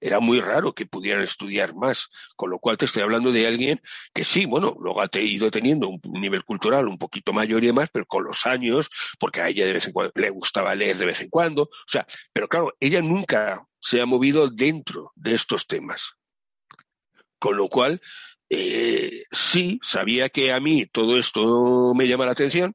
Era muy raro que pudieran estudiar más, con lo cual te estoy hablando de alguien que sí, bueno, luego ha ido teniendo un nivel cultural un poquito mayor y demás, pero con los años, porque a ella de vez en cuando le gustaba leer de vez en cuando, o sea, pero claro, ella nunca se ha movido dentro de estos temas. Con lo cual, eh, sí, sabía que a mí todo esto me llama la atención,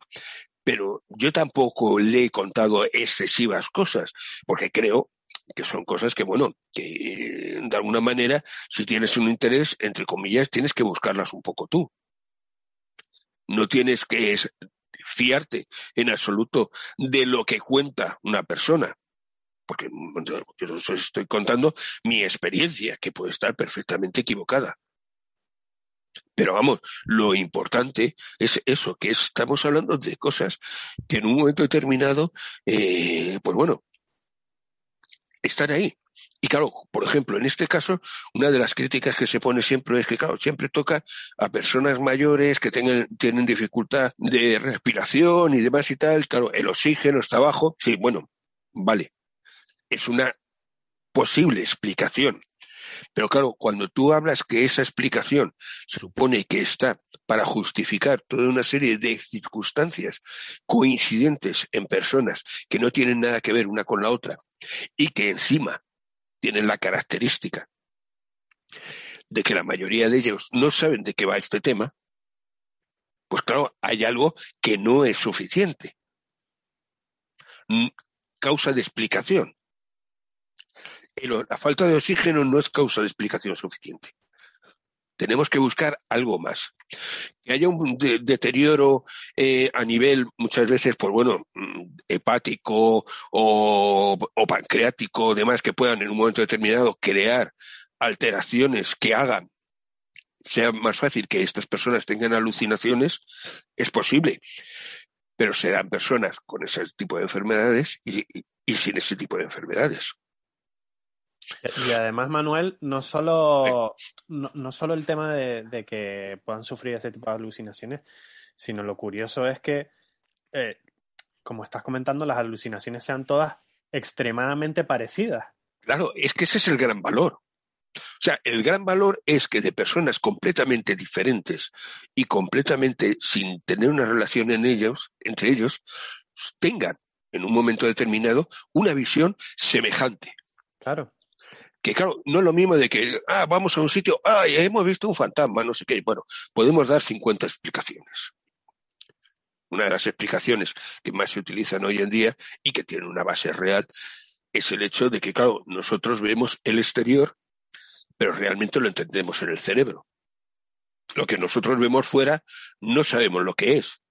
pero yo tampoco le he contado excesivas cosas, porque creo que son cosas que, bueno, que de alguna manera, si tienes un interés, entre comillas, tienes que buscarlas un poco tú. No tienes que fiarte en absoluto de lo que cuenta una persona. Porque yo os estoy contando mi experiencia, que puede estar perfectamente equivocada. Pero vamos, lo importante es eso, que estamos hablando de cosas que en un momento determinado, eh, pues bueno, están ahí. Y claro, por ejemplo, en este caso, una de las críticas que se pone siempre es que, claro, siempre toca a personas mayores que tengan, tienen dificultad de respiración y demás y tal. Claro, el oxígeno está bajo. Sí, bueno, vale. Es una posible explicación. Pero claro, cuando tú hablas que esa explicación se supone que está para justificar toda una serie de circunstancias coincidentes en personas que no tienen nada que ver una con la otra y que encima tienen la característica de que la mayoría de ellos no saben de qué va este tema, pues claro, hay algo que no es suficiente. Causa de explicación. La falta de oxígeno no es causa de explicación suficiente. Tenemos que buscar algo más. Que haya un de- deterioro eh, a nivel, muchas veces, pues bueno, mm, hepático o, o pancreático, demás, que puedan en un momento determinado crear alteraciones que hagan sea más fácil que estas personas tengan alucinaciones, es posible. Pero serán personas con ese tipo de enfermedades y sin ese tipo de enfermedades. Y además, Manuel, no solo, no, no solo el tema de, de que puedan sufrir ese tipo de alucinaciones, sino lo curioso es que, eh, como estás comentando, las alucinaciones sean todas extremadamente parecidas. Claro, es que ese es el gran valor. O sea, el gran valor es que de personas completamente diferentes y completamente sin tener una relación en ellos, entre ellos, tengan en un momento determinado una visión semejante. Claro. Que claro, no es lo mismo de que, ah, vamos a un sitio, ah, hemos visto un fantasma, no sé qué. Bueno, podemos dar 50 explicaciones. Una de las explicaciones que más se utilizan hoy en día y que tiene una base real es el hecho de que, claro, nosotros vemos el exterior, pero realmente lo entendemos en el cerebro. Lo que nosotros vemos fuera no sabemos lo que es.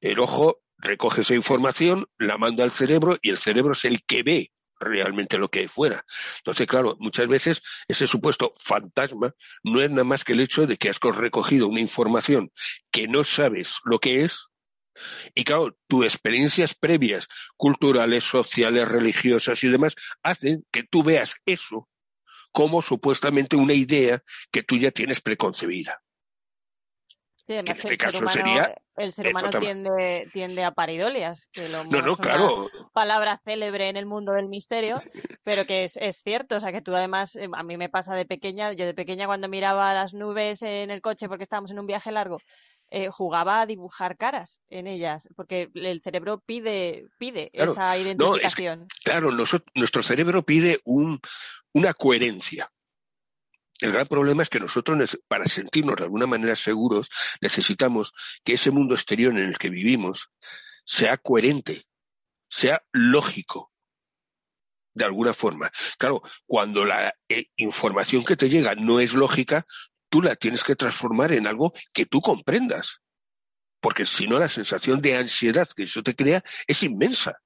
El ojo recoge esa información, la manda al cerebro y el cerebro es el que ve realmente lo que hay fuera. Entonces, claro, muchas veces ese supuesto fantasma no es nada más que el hecho de que has recogido una información que no sabes lo que es y claro, tus experiencias previas, culturales, sociales, religiosas y demás, hacen que tú veas eso como supuestamente una idea que tú ya tienes preconcebida. Sí, además en este el caso humano, sería el ser humano tiende, tiende a paridolias, que lo No, no, claro. palabra célebre en el mundo del misterio, pero que es, es cierto, o sea que tú además, eh, a mí me pasa de pequeña, yo de pequeña cuando miraba las nubes en el coche porque estábamos en un viaje largo, eh, jugaba a dibujar caras en ellas, porque el cerebro pide, pide Claro. esa No, es que- identificación. Claro, nuestro cerebro pide un, una coherencia. El gran problema es que nosotros, para sentirnos de alguna manera seguros, necesitamos que ese mundo exterior en el que vivimos sea coherente, sea lógico, de alguna forma. Claro, cuando la eh, información que te llega no es lógica, tú la tienes que transformar en algo que tú comprendas. Porque si no, la sensación de ansiedad que eso te crea es inmensa.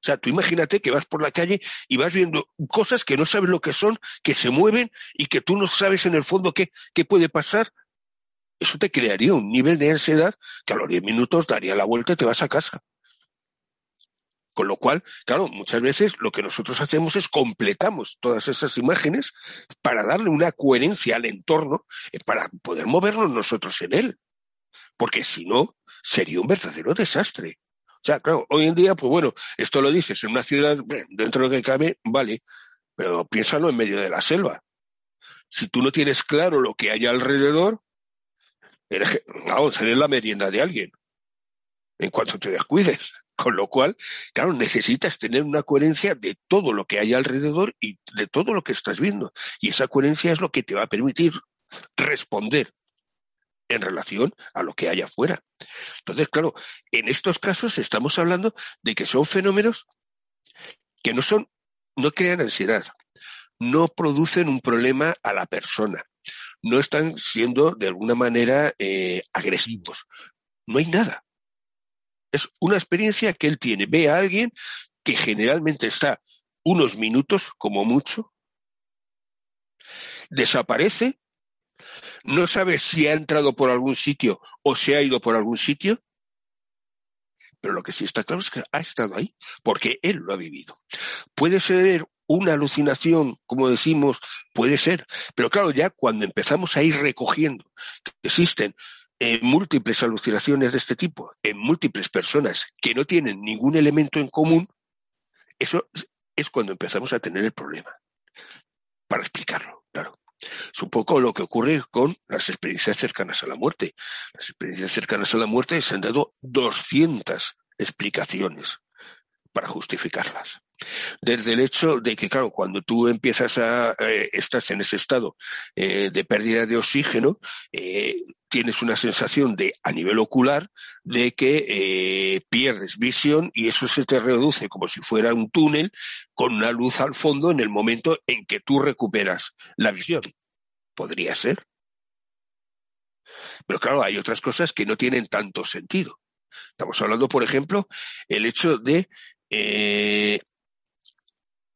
O sea, tú imagínate que vas por la calle y vas viendo cosas que no sabes lo que son, que se mueven y que tú no sabes en el fondo qué, qué puede pasar. Eso te crearía un nivel de ansiedad que a los 10 minutos daría la vuelta y te vas a casa. Con lo cual, claro, muchas veces lo que nosotros hacemos es completamos todas esas imágenes para darle una coherencia al entorno, eh, para poder movernos nosotros en él. Porque si no, sería un verdadero desastre. Sea, claro, hoy en día, pues bueno, esto lo dices en una ciudad, dentro de lo que cabe, vale, pero piénsalo en medio de la selva. Si tú no tienes claro lo que hay alrededor, eres, vamos, eres la merienda de alguien en cuanto te descuides. Con lo cual, claro, necesitas tener una coherencia de todo lo que hay alrededor y de todo lo que estás viendo. Y esa coherencia es lo que te va a permitir responder en relación a lo que hay afuera. Entonces, claro, en estos casos estamos hablando de que son fenómenos que no son, no crean ansiedad, no producen un problema a la persona, no están siendo de alguna manera eh, agresivos. No hay nada. Es una experiencia que él tiene. Ve a alguien que generalmente está unos minutos, como mucho, desaparece, no sabe si ha entrado por algún sitio o se ha ido por algún sitio, pero lo que sí está claro es que ha estado ahí, porque él lo ha vivido. Puede ser una alucinación, como decimos, puede ser, pero claro, ya cuando empezamos a ir recogiendo que existen en múltiples alucinaciones de este tipo, en múltiples personas que no tienen ningún elemento en común, eso es cuando empezamos a tener el problema. Para explicarlo, claro. Es un poco lo que ocurre con las experiencias cercanas a la muerte. Las experiencias cercanas a la muerte se han dado 200 explicaciones para justificarlas. Desde el hecho de que, claro, cuando tú empiezas a, eh, estás en ese estado eh, de pérdida de oxígeno, eh, tienes una sensación de, a nivel ocular, de que pierdes visión y eso se te reduce como si fuera un túnel con una luz al fondo en el momento en que tú recuperas la visión. Podría ser. Pero claro, hay otras cosas que no tienen tanto sentido. Estamos hablando, por ejemplo, el hecho de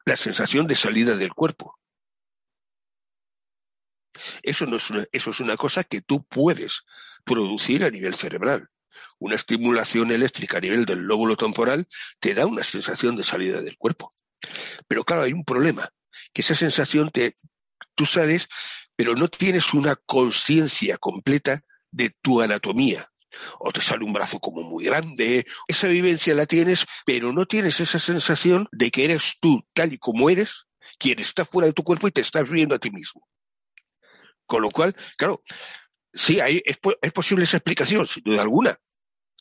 la sensación de salida del cuerpo. Eso, no es una, eso es una cosa que tú puedes producir a nivel cerebral. Una estimulación eléctrica a nivel del lóbulo temporal te da una sensación de salida del cuerpo. Pero claro, hay un problema, que esa sensación te, tú sales, pero no tienes una conciencia completa de tu anatomía, o te sale un brazo como muy grande. Esa vivencia la tienes, pero no tienes esa sensación de que eres tú tal y como eres, quien está fuera de tu cuerpo y te estás viendo a ti mismo. Con lo cual, claro, sí, hay, es, posible esa explicación, sin duda alguna.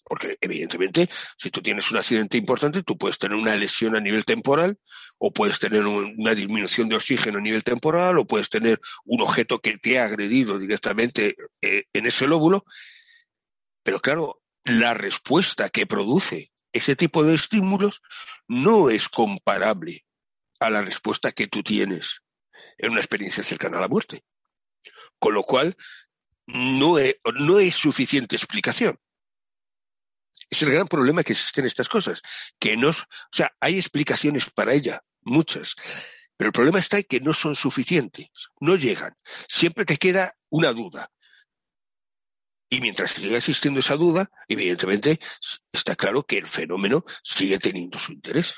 Porque evidentemente, si tú tienes un accidente importante, tú puedes tener una lesión a nivel temporal, o puedes tener una disminución de oxígeno a nivel temporal, o puedes tener un objeto que te ha agredido directamente eh, en ese lóbulo, pero claro, la respuesta que produce ese tipo de estímulos no es comparable a la respuesta que tú tienes en una experiencia cercana a la muerte. Con lo cual, no es, no es suficiente explicación. Es el gran problema que existen estas cosas, que no, o sea, hay explicaciones para ella, muchas, pero el problema está en que no son suficientes, no llegan. Siempre te queda una duda. Y mientras siga existiendo esa duda, evidentemente está claro que el fenómeno sigue teniendo su interés.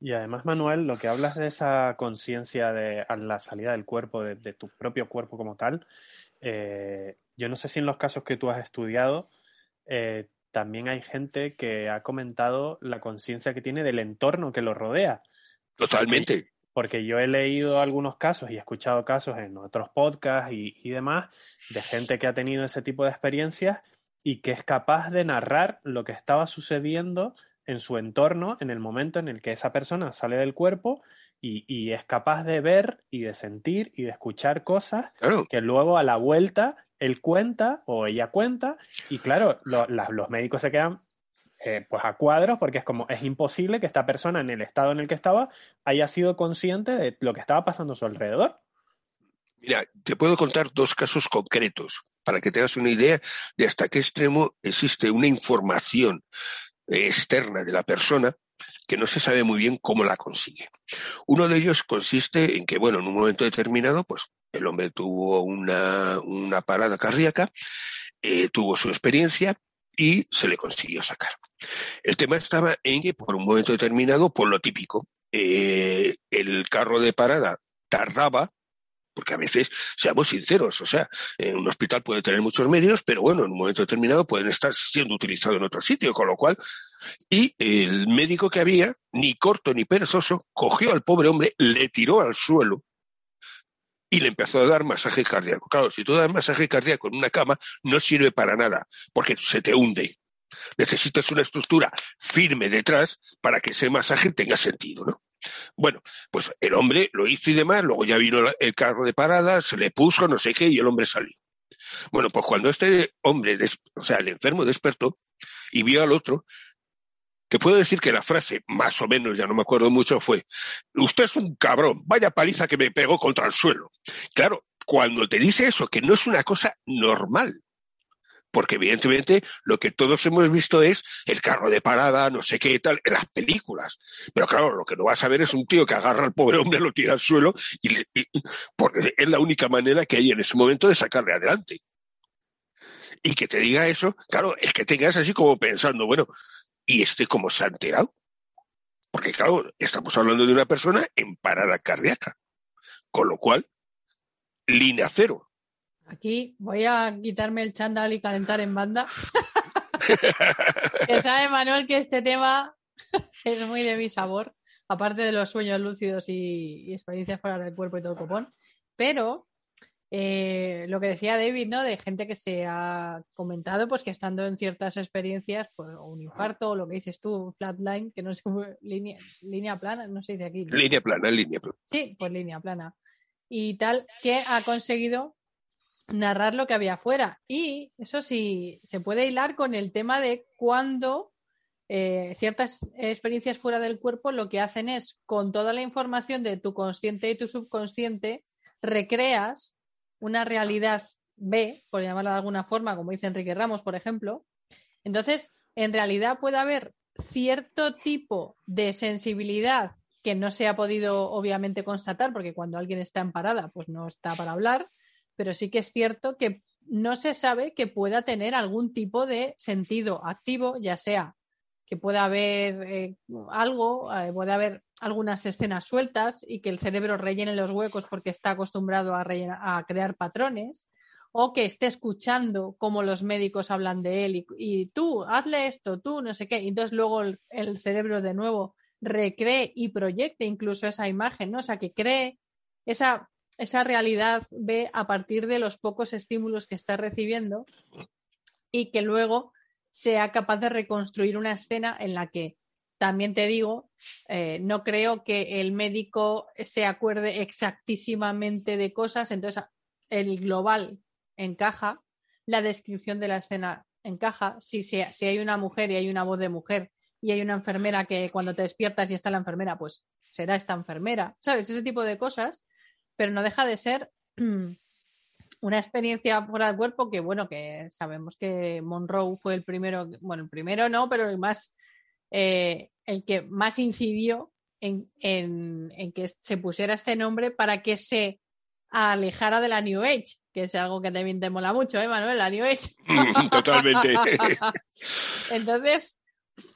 Y además, Manuel, lo que hablas de esa conciencia de a la salida del cuerpo, de, tu propio cuerpo como tal, eh, yo no sé si en los casos que tú has estudiado, eh, también hay gente que ha comentado la conciencia que tiene del entorno que lo rodea. Totalmente porque yo he leído algunos casos y he escuchado casos en otros podcasts y, demás de gente que ha tenido ese tipo de experiencias y que es capaz de narrar lo que estaba sucediendo en su entorno en el momento en el que esa persona sale del cuerpo y, es capaz de ver y de sentir y de escuchar cosas que luego a la vuelta él cuenta o ella cuenta y claro, los médicos se quedan eh, pues a cuadros, porque es como, es imposible que esta persona en el estado en el que estaba haya sido consciente de lo que estaba pasando a su alrededor. Mira, te puedo contar dos casos concretos para que tengas una idea de hasta qué extremo existe una información externa de la persona que no se sabe muy bien cómo la consigue. Uno de ellos consiste en que, bueno, en un momento determinado, pues el hombre tuvo una, una parada cardíaca, eh, tuvo su experiencia y se le consiguió sacar. El tema estaba en que por un momento determinado, por lo típico, eh, el carro de parada tardaba, porque a veces, seamos sinceros, o sea, en un hospital puede tener muchos medios, pero bueno, en un momento determinado pueden estar siendo utilizados en otro sitio, con lo cual Y el médico que había, ni corto ni perezoso, cogió al pobre hombre, le tiró al suelo y le empezó a dar masaje cardíaco. Claro, si tú das masaje cardíaco en una cama, no sirve para nada, porque se te hunde. Necesitas una estructura firme detrás para que ese masaje tenga sentido, ¿no? Bueno, pues el hombre lo hizo y demás, luego ya vino el carro de parada, se le puso, no sé qué, y el hombre salió. Bueno, pues cuando este hombre, o sea, el enfermo despertó y vio al otro, te puedo decir que la frase, más o menos, ya no me acuerdo mucho, fue, usted es un cabrón, vaya paliza que me pegó contra el suelo. Claro, cuando te dice eso, que no es una cosa normal, porque evidentemente lo que todos hemos visto es el carro de parada, no sé qué tal, en las películas. Pero claro, lo que no vas a ver es un tío que agarra al pobre hombre, lo tira al suelo, y, porque es la única manera que hay en ese momento de sacarle adelante. Y que te diga eso, claro, es que tengas así como pensando, bueno, ¿y este cómo se ha enterado? Porque claro, estamos hablando de una persona en parada cardíaca. Con lo cual, línea cero. Aquí voy a quitarme el chándal y calentar en banda. que sabe Manuel que este tema es muy de mi sabor, aparte de los sueños lúcidos y, experiencias fuera del cuerpo y todo el copón. Pero eh, lo que decía David, ¿no? De gente que se ha comentado, pues que estando en ciertas experiencias, pues un infarto, o lo que dices tú, flatline, que no sé, línea, línea plana, no se dice aquí. Línea plana, línea plana. Sí, pues línea plana. Y tal, que ha conseguido narrar lo que había afuera. Y eso sí, se puede hilar con el tema de cuando eh, ciertas experiencias fuera del cuerpo lo que hacen es, con toda la información de tu consciente y tu subconsciente, recreas una realidad B, por llamarla de alguna forma, como dice Enrique Ramos, por ejemplo. Entonces, en realidad puede haber cierto tipo de sensibilidad que no se ha podido obviamente constatar, porque cuando alguien está en parada, pues no está para hablar, pero sí que es cierto que no se sabe que pueda tener algún tipo de sentido activo, ya sea que pueda haber eh, algo, eh, puede haber algunas escenas sueltas y que el cerebro rellene los huecos porque está acostumbrado a, crear patrones, o que esté escuchando cómo los médicos hablan de él y, tú, hazle esto, tú, no sé qué, y entonces luego el, el, cerebro de nuevo recree y proyecte incluso esa imagen, ¿no? O sea, que cree esa esa realidad ve a partir de los pocos estímulos que está recibiendo y que luego sea capaz de reconstruir una escena en la que también te digo, eh, no creo que el médico se acuerde exactísimamente de cosas, entonces el global encaja, la descripción de la escena encaja, si, si, si hay una mujer y hay una voz de mujer y hay una enfermera que cuando te despiertas y está la enfermera, pues será esta enfermera, ¿sabes? Ese tipo de cosas pero no deja de ser una experiencia fuera del cuerpo que, bueno, que sabemos que Monroe fue el primero, bueno, el primero no, pero el más, eh, el que más incidió en, que se pusiera este nombre para que se alejara de la New Age, que es algo que también te mola mucho, ¿eh, Manuel? La New Age. Totalmente. Entonces,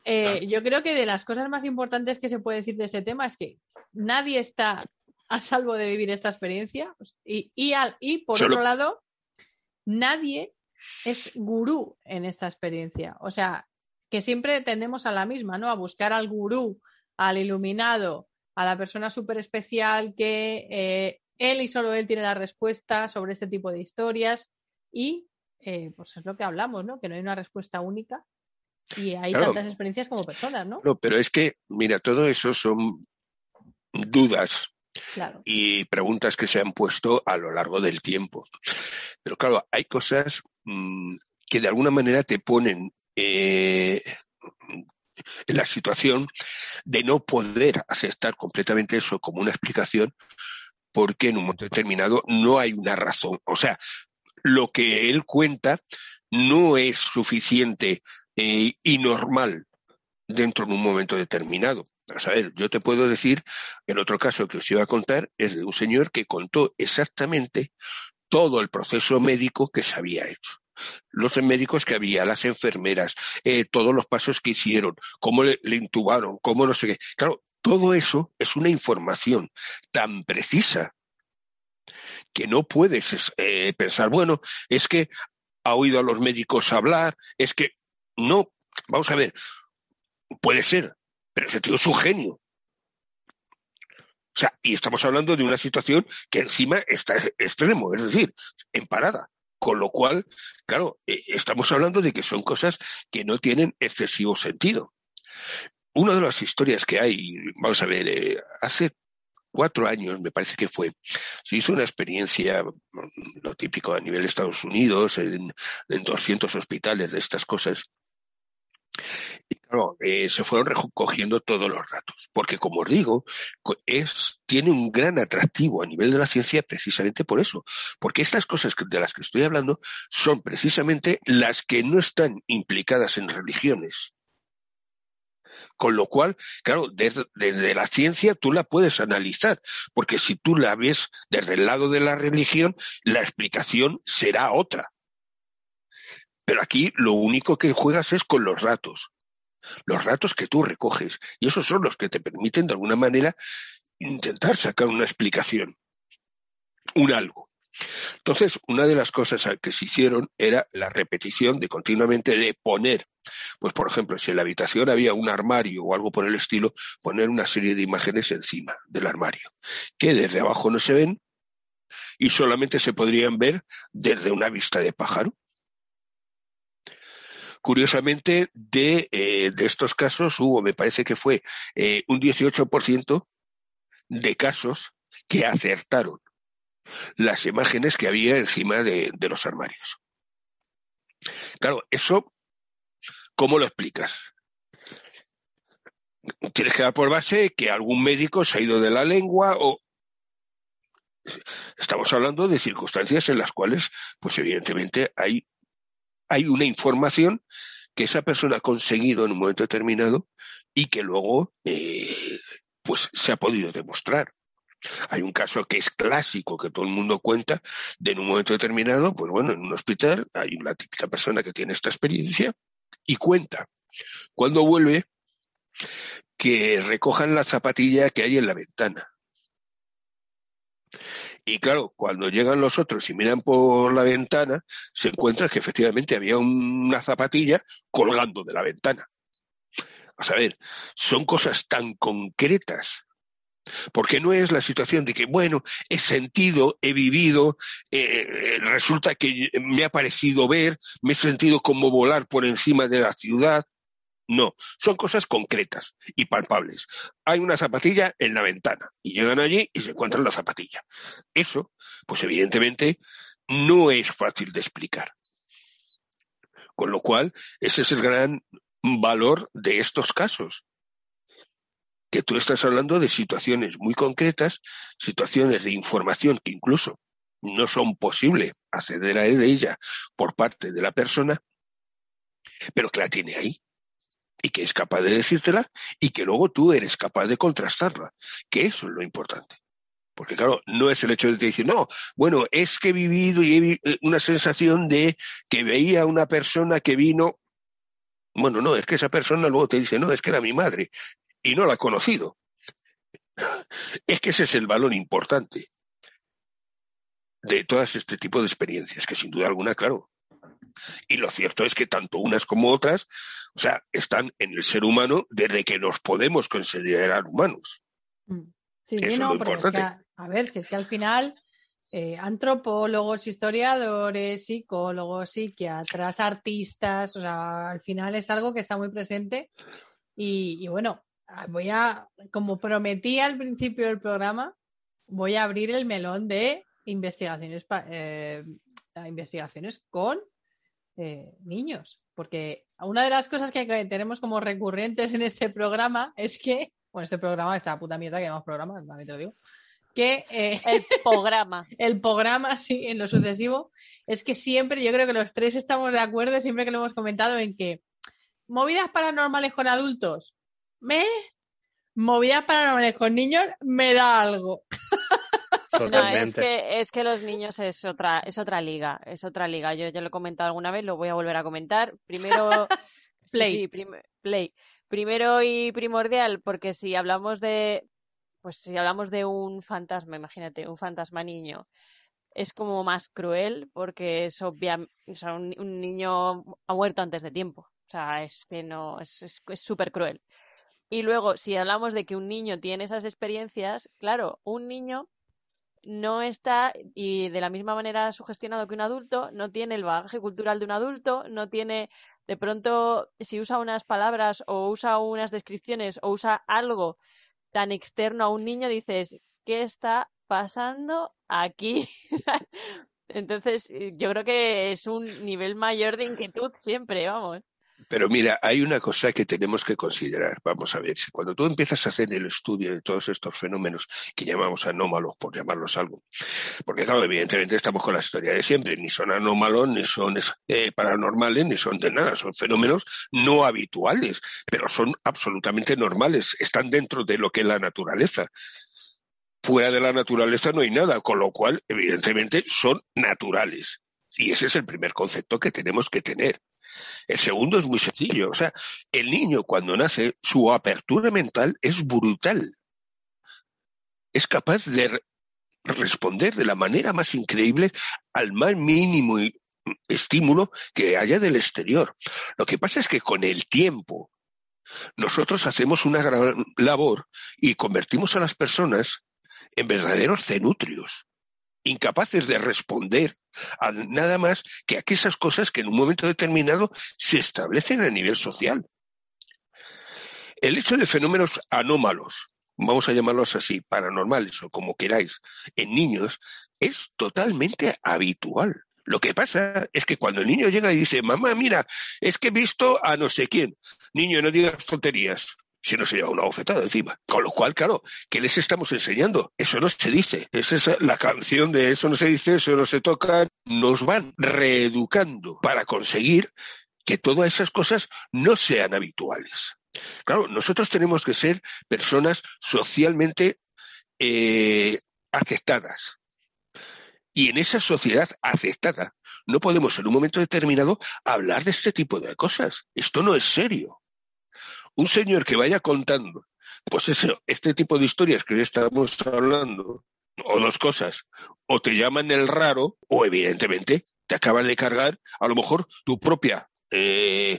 eh, yo creo que de las cosas más importantes que se puede decir de este tema es que nadie está a salvo de vivir esta experiencia. Y, y, por otro lado, nadie es gurú en esta experiencia. O sea, que siempre tendemos a la misma, ¿no? A buscar al gurú, al iluminado, a la persona súper especial que eh, él y solo él tiene la respuesta sobre este tipo de historias. Y eh, pues es lo que hablamos, ¿no? Que no hay una respuesta única. Y hay tantas experiencias como personas, ¿no? No, pero es que, mira, todo eso son dudas y preguntas que se han puesto a lo largo del tiempo. Pero claro, hay cosas mm, que de alguna manera te ponen eh, en la situación de no poder aceptar completamente eso como una explicación porque en un momento determinado no hay una razón. O sea, lo que él cuenta no es suficiente eh, y normal dentro de un momento determinado. A ver, yo te puedo decir, el otro caso que os iba a contar es de un señor que contó exactamente todo el proceso médico que se había hecho. Los médicos que había, las enfermeras, eh, todos los pasos que hicieron, cómo le, intubaron, cómo no sé qué. Claro, todo eso es una información tan precisa que no puedes eh, pensar, bueno, es que ha oído a los médicos hablar, es que no, vamos a ver, puede ser, pero ese tío es un genio. O sea, y estamos hablando de una situación que encima está extremo, es decir, en parada. Con lo cual, claro, eh, estamos hablando de que son cosas que no tienen excesivo sentido. Una de las historias que hay, vamos a ver, eh, hace cuatro años, me parece que fue, se hizo una experiencia, mm, lo típico a nivel de Estados Unidos, en, en 200 hospitales de estas cosas, claro, eh, se fueron recogiendo todos los datos, porque como os digo, es, tiene un gran atractivo a nivel de la ciencia precisamente por eso, porque estas cosas de las que estoy hablando son precisamente las que no están implicadas en religiones. Con lo cual, claro, desde, desde, la ciencia tú la puedes analizar, porque si tú la ves desde el lado de la religión, la explicación será otra. Pero aquí lo único que juegas es con los datos. Los datos que tú recoges. Y esos son los que te permiten, de alguna manera, intentar sacar una explicación. Un algo. Entonces, una de las cosas que se hicieron era la repetición de continuamente de poner, pues por ejemplo, si en la habitación había un armario o algo por el estilo, poner una serie de imágenes encima del armario, que desde abajo no se ven y solamente se podrían ver desde una vista de pájaro. Curiosamente, de, eh, de estos casos hubo, me parece que fue eh, un 18% de casos que acertaron las imágenes que había encima de, de los armarios. Claro, eso, ¿cómo lo explicas? Tienes que dar por base que algún médico se ha ido de la lengua o estamos hablando de circunstancias en las cuales, pues evidentemente hay hay una información que esa persona ha conseguido en un momento determinado y que luego eh, pues se ha podido demostrar. Hay un caso que es clásico, que todo el mundo cuenta, de en un momento determinado, pues bueno, en un hospital hay una típica persona que tiene esta experiencia y cuenta cuando vuelve que recojan la zapatilla que hay en la ventana. Y claro, cuando llegan los otros y miran por la ventana, se encuentran que efectivamente había una zapatilla colgando de la ventana. A saber, son cosas tan concretas porque no es la situación de que, bueno, he sentido, he vivido, eh, resulta que me ha parecido ver, me he sentido como volar por encima de la ciudad. No, son cosas concretas y palpables. Hay una zapatilla en la ventana y llegan allí y se encuentran la zapatilla. Eso, pues evidentemente, no es fácil de explicar. Con lo cual, ese es el gran valor de estos casos. Que tú estás hablando de situaciones muy concretas, situaciones de información que incluso no son posible acceder a ella por parte de la persona, pero que la tiene ahí y que es capaz de decírtela y que luego tú eres capaz de contrastarla, que eso es lo importante. Porque claro, no es el hecho de decir, no, bueno, es que he vivido y he eh, una sensación de que veía a una persona que vino, bueno, no, es que esa persona luego te dice, no, es que era mi madre y no la he conocido. Es que ese es el valor importante de todas este tipo de experiencias, que sin duda alguna, claro. Y lo cierto es que tanto unas como otras o sea, están en el ser humano desde que nos podemos considerar humanos. Mm. Sí, sí, no, es que, a ver, si es que al final eh, antropólogos, historiadores, psicólogos, psiquiatras, artistas, o sea, al final es algo que está muy presente. Y, y bueno, voy a, como prometí al principio del programa, voy a abrir el melón de investigaciones, eh, investigaciones con eh, niños, porque una de las cosas que tenemos como recurrentes en este programa es que, bueno, este programa, esta puta mierda que llamamos programa, también te lo digo, que eh, el programa, el programa, sí, en lo sucesivo, es que siempre, yo creo que los tres estamos de acuerdo, siempre que lo hemos comentado, en que movidas paranormales con adultos, me, movidas paranormales con niños, me da algo. No, es que, es que los niños es otra, es otra liga, es otra liga. Yo ya lo he comentado alguna vez, lo voy a volver a comentar. Primero, play. play. Primero y primordial, porque si hablamos de, pues si hablamos de un fantasma, imagínate, un fantasma niño, es como más cruel porque es obvia, o sea, un, niño ha muerto antes de tiempo. O sea, es que no, es súper cruel. Y luego, si hablamos de que un niño tiene esas experiencias, claro, un niño no está, y de la misma manera sugestionado que un adulto, no tiene el bagaje cultural de un adulto, no tiene, de pronto, si usa unas palabras o usa unas descripciones o usa algo tan externo a un niño, dices, ¿qué está pasando aquí? Entonces, yo creo que es un nivel mayor de inquietud siempre, vamos. Pero mira, hay una cosa que tenemos que considerar. Vamos a ver, cuando tú empiezas a hacer el estudio de todos estos fenómenos que llamamos anómalos, por llamarlos algo, porque claro, evidentemente estamos con la historia de siempre, ni son anómalos, ni son eh, paranormales, ni son de nada, son fenómenos no habituales, pero son absolutamente normales, están dentro de lo que es la naturaleza fuera de la naturaleza no hay nada, con lo cual, evidentemente, son naturales. Y ese es el primer concepto que tenemos que tener. El segundo es muy sencillo. O sea, el niño cuando nace, su apertura mental es brutal. Es capaz de responder de la manera más increíble al más mínimo estímulo que haya del exterior. Lo que pasa es que con el tiempo nosotros hacemos una gran labor y convertimos a las personas en verdaderos cenutrios incapaces de responder a nada más que a aquellas cosas que en un momento determinado se establecen a nivel social. El hecho de fenómenos anómalos, vamos a llamarlos así, paranormales o como queráis, en niños, es totalmente habitual. Lo que pasa es que cuando el niño llega y dice, mamá, mira, es que he visto a no sé quién. Niño, no digas tonterías si no se lleva una bofetada encima. Con lo cual, claro, ¿qué les estamos enseñando? Eso no se dice. Esa es la canción de eso no se dice, eso no se toca. Nos van reeducando para conseguir que todas esas cosas no sean habituales. Claro, nosotros tenemos que ser personas socialmente eh, aceptadas. Y en esa sociedad aceptada no podemos en un momento determinado hablar de este tipo de cosas. Esto no es serio un señor que vaya contando, pues eso, este tipo de historias que hoy estamos hablando, o dos cosas, o te llaman el raro, o evidentemente te acaban de cargar a lo mejor tu propia eh,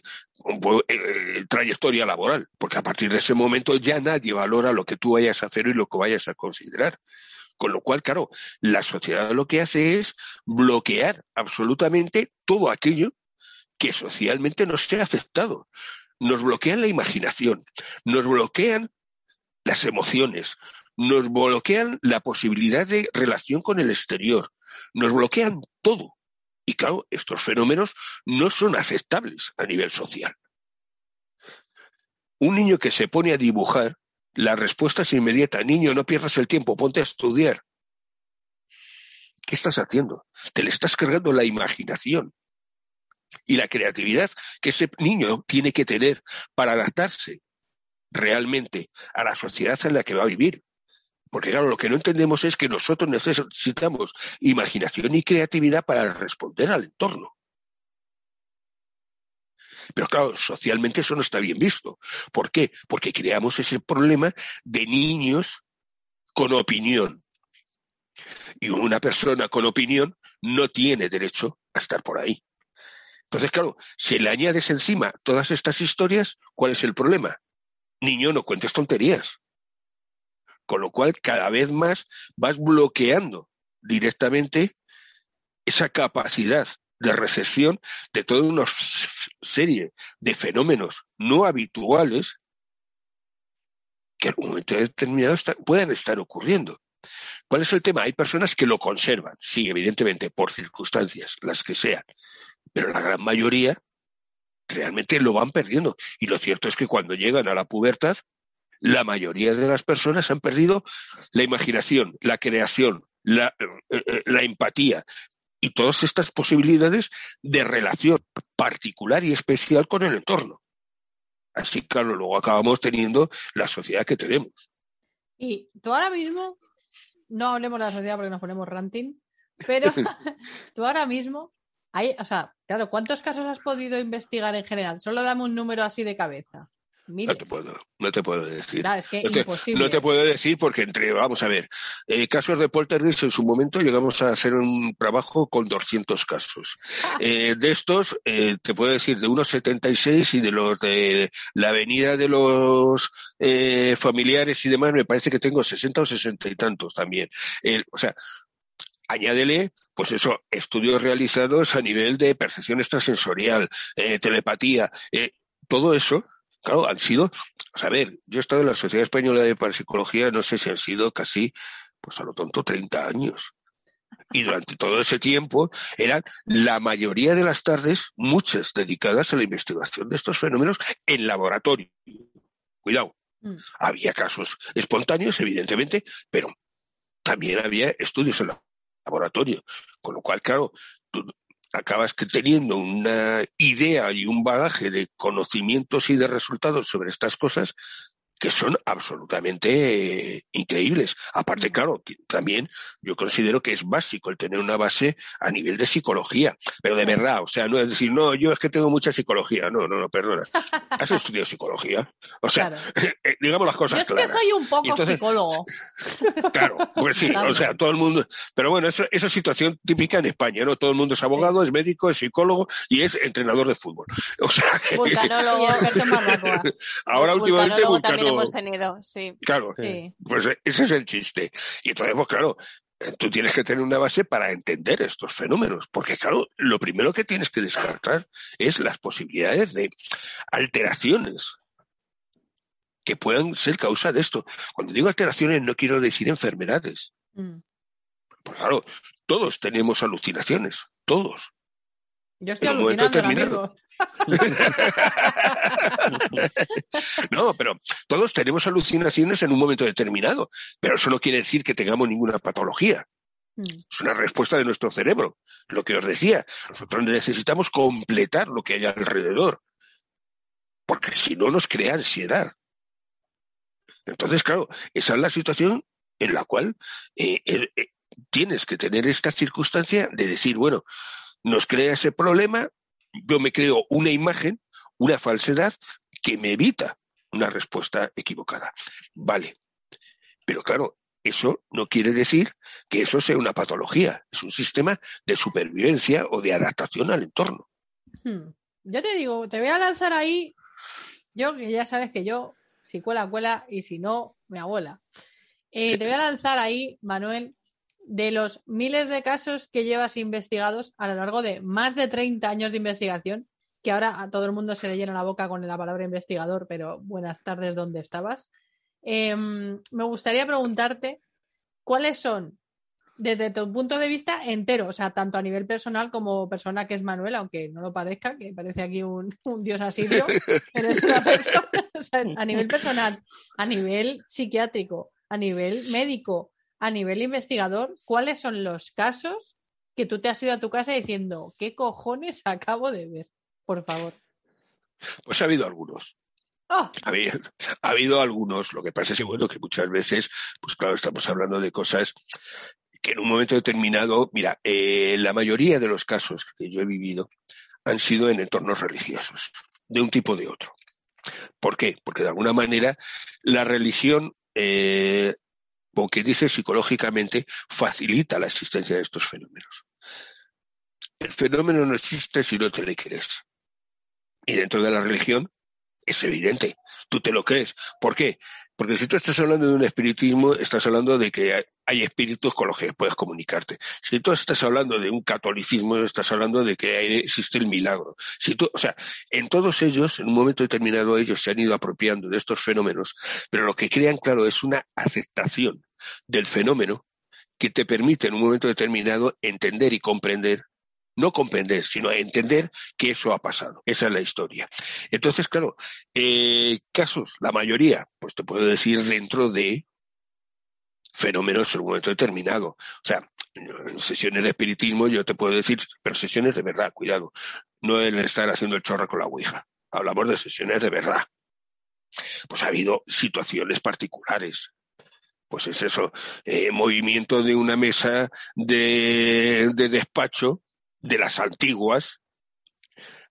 eh, trayectoria laboral, porque a partir de ese momento ya nadie valora lo que tú vayas a hacer y lo que vayas a considerar. Con lo cual, claro, la sociedad lo que hace es bloquear absolutamente todo aquello que socialmente no se ha aceptado nos bloquean la imaginación, nos bloquean las emociones, nos bloquean la posibilidad de relación con el exterior, nos bloquean todo. Y claro, estos fenómenos no son aceptables a nivel social. Un niño que se pone a dibujar, la respuesta es inmediata. Niño, no pierdas el tiempo, ponte a estudiar. ¿Qué estás haciendo? Te le estás cargando la imaginación y la creatividad que ese niño tiene que tener para adaptarse realmente a la sociedad en la que va a vivir. Porque claro, lo que no entendemos es que nosotros necesitamos imaginación y creatividad para responder al entorno. Pero claro, socialmente eso no está bien visto. ¿Por qué? Porque creamos ese problema de niños con opinión. Y una persona con opinión no tiene derecho a estar por ahí. Entonces, claro, si le añades encima todas estas historias, ¿cuál es el problema? Niño, no cuentes tonterías. Con lo cual, cada vez más vas bloqueando directamente esa capacidad de recepción de toda una serie de fenómenos no habituales que en un momento determinado puedan estar ocurriendo. ¿Cuál es el tema? Hay personas que lo conservan, sí, evidentemente, por circunstancias, las que sean, pero la gran mayoría realmente lo van perdiendo. Y lo cierto es que cuando llegan a la pubertad, la mayoría de las personas han perdido la imaginación, la creación, la, eh, eh, la empatía y todas estas posibilidades de relación particular y especial con el entorno. Así, claro, luego acabamos teniendo la sociedad que tenemos. Y tú ahora mismo, no hablemos de la sociedad porque nos ponemos ranting, pero tú ahora mismo o sea, claro, ¿cuántos casos has podido investigar en general? Solo dame un número así de cabeza. No te puedo, no te puedo decir. Claro, es que no, te, imposible. no te puedo decir porque entre, vamos a ver, eh, casos de poltergeist en su momento llegamos a hacer un trabajo con 200 casos. Eh, de estos, eh, te puedo decir de unos 76 y de los de la avenida de los familiares y demás, me parece que tengo 60 o 60 y tantos también. O sea, añádele, pues eso, estudios realizados a nivel de percepción extrasensorial, eh, telepatía, eh, todo eso, claro, han sido, a ver, yo he estado en la Sociedad Española de Parapsicología, no sé si han sido casi, pues a lo tonto, 30 años. Y durante todo ese tiempo eran la mayoría de las tardes, muchas dedicadas a la investigación de estos fenómenos en laboratorio. Cuidado. Mm. Había casos espontáneos, evidentemente, pero también había estudios en laboratorio. Con lo cual, claro, tú acabas que teniendo una idea y un bagaje de conocimientos y de resultados sobre estas cosas que son absolutamente eh, increíbles. Aparte, claro, que también yo considero que es básico el tener una base a nivel de psicología, pero de verdad, o sea, no es decir, no, yo es que tengo mucha psicología, no, no, no, perdona. ¿Has estudiado psicología? O sea, Claro. eh, digamos las Yo cosas es que claras. soy un poco entonces- psicólogo. Claro, pues sí, Claro. o sea, todo el mundo. Pero bueno, eso, esa situación típica en España, ¿no? Todo el mundo es abogado, es médico, es psicólogo y es entrenador de fútbol. O sea, que Vulcanólogo. Ahora últimamente Vulcanólogo también hemos tenido, sí. Claro, Sí. pues eh, ese es el chiste. Y entonces, pues claro, eh, tú tienes que tener una base para entender estos fenómenos, porque claro, lo primero que tienes que descartar es las posibilidades de alteraciones que puedan ser causa de esto. Cuando digo alteraciones no quiero decir enfermedades. Mm. Pues claro, todos tenemos alucinaciones, todos. Yo estoy alucinando mismo. No, pero todos tenemos alucinaciones en un momento determinado, pero eso no quiere decir que tengamos ninguna patología. Mm. Es una respuesta de nuestro cerebro. Lo que os decía, nosotros necesitamos completar lo que hay alrededor, porque si no nos crea ansiedad. Entonces, claro, esa es la situación en la cual eh, eh, eh, tienes que tener esta circunstancia de decir, bueno, nos crea ese problema, yo me creo una imagen, una falsedad que me evita una respuesta equivocada. Vale. Pero claro, eso no quiere decir que eso sea una patología, es un sistema de supervivencia o de adaptación al entorno. Hmm. Yo te digo, te voy a lanzar ahí. Yo, que ya sabes que yo, si cuela, cuela, y si no, mi abuela. Eh, te voy a lanzar ahí, Manuel, de los miles de casos que llevas investigados a lo largo de más de 30 años de investigación, que ahora a todo el mundo se le llena la boca con la palabra investigador, pero buenas tardes, ¿dónde estabas? Em, me gustaría preguntarte cuáles son, desde tu punto de vista entero, o sea, tanto a nivel personal como persona que es Manuel, aunque no lo parezca, que parece aquí un, un dios asirio, pero es una persona, o sea, a nivel personal, a nivel psiquiátrico, a nivel médico, a nivel investigador, ¿cuáles son los casos que tú te has ido a tu casa diciendo, ¿qué cojones acabo de ver? Por favor. Pues ha habido algunos. ¡Oh! Ha habido, ha habido algunos. Lo que pasa es que, bueno, que muchas veces, pues claro, estamos hablando de cosas que en un momento determinado, mira, eh, la mayoría de los casos que yo he vivido han sido en entornos religiosos, de un tipo o de otro. ¿Por qué? Porque de alguna manera la religión, eh, como que dice psicológicamente, facilita la existencia de estos fenómenos. El fenómeno no existe si no te le crees. Y dentro de la religión es evidente, tú te lo crees. ¿Por qué? Porque si tú estás hablando de un espiritismo, estás hablando de que hay- espíritus con los que puedes comunicarte. Si tú estás hablando de un catolicismo, estás hablando de que existe el milagro. Si tú, o sea, en todos ellos, en un momento determinado, ellos se han ido apropiando de estos fenómenos, pero lo que crean, claro, es una aceptación del fenómeno que te permite en un momento determinado entender y comprender no comprender, sino entender que eso ha pasado. Esa es la historia. Entonces, claro, eh, casos, la mayoría, pues te puedo decir dentro de fenómenos en un momento determinado. O sea, en sesiones de espiritismo yo te puedo decir, pero sesiones de verdad, cuidado. No el estar haciendo el chorro con la ouija. Hablamos de sesiones de verdad. Pues ha habido situaciones particulares. Pues es eso, eh, movimiento de una mesa de, de despacho de las antiguas,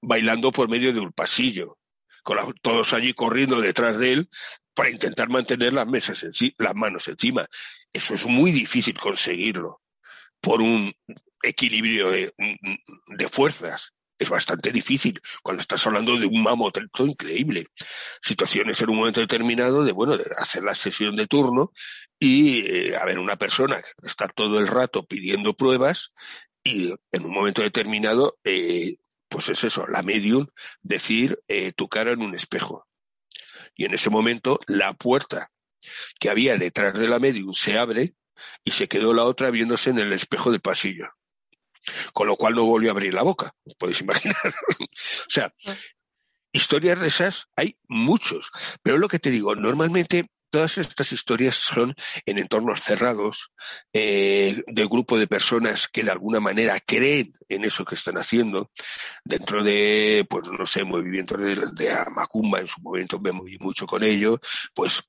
bailando por medio de un pasillo. con todos allí corriendo detrás de él para intentar mantener las mesas las manos encima. Eso es muy difícil conseguirlo por un equilibrio de, de fuerzas. Es bastante difícil cuando estás hablando de un mamotreto increíble. Situaciones en un momento determinado de, bueno, de hacer la sesión de turno y eh, haber una persona que está todo el rato pidiendo pruebas y en un momento determinado, eh, pues es eso, la medium, decir eh, tu cara en un espejo. Y en ese momento la puerta que había detrás de la medium se abre y se quedó la otra viéndose en el espejo del pasillo. Con lo cual no volvió a abrir la boca, os podéis imaginar. o sea, historias de esas hay muchos, pero es lo que te digo, normalmente todas estas historias son en entornos cerrados, eh, de grupo de personas que de alguna manera creen en eso que están haciendo, dentro de, pues no sé, movimientos de, de en su momento me moví mucho con ello, pues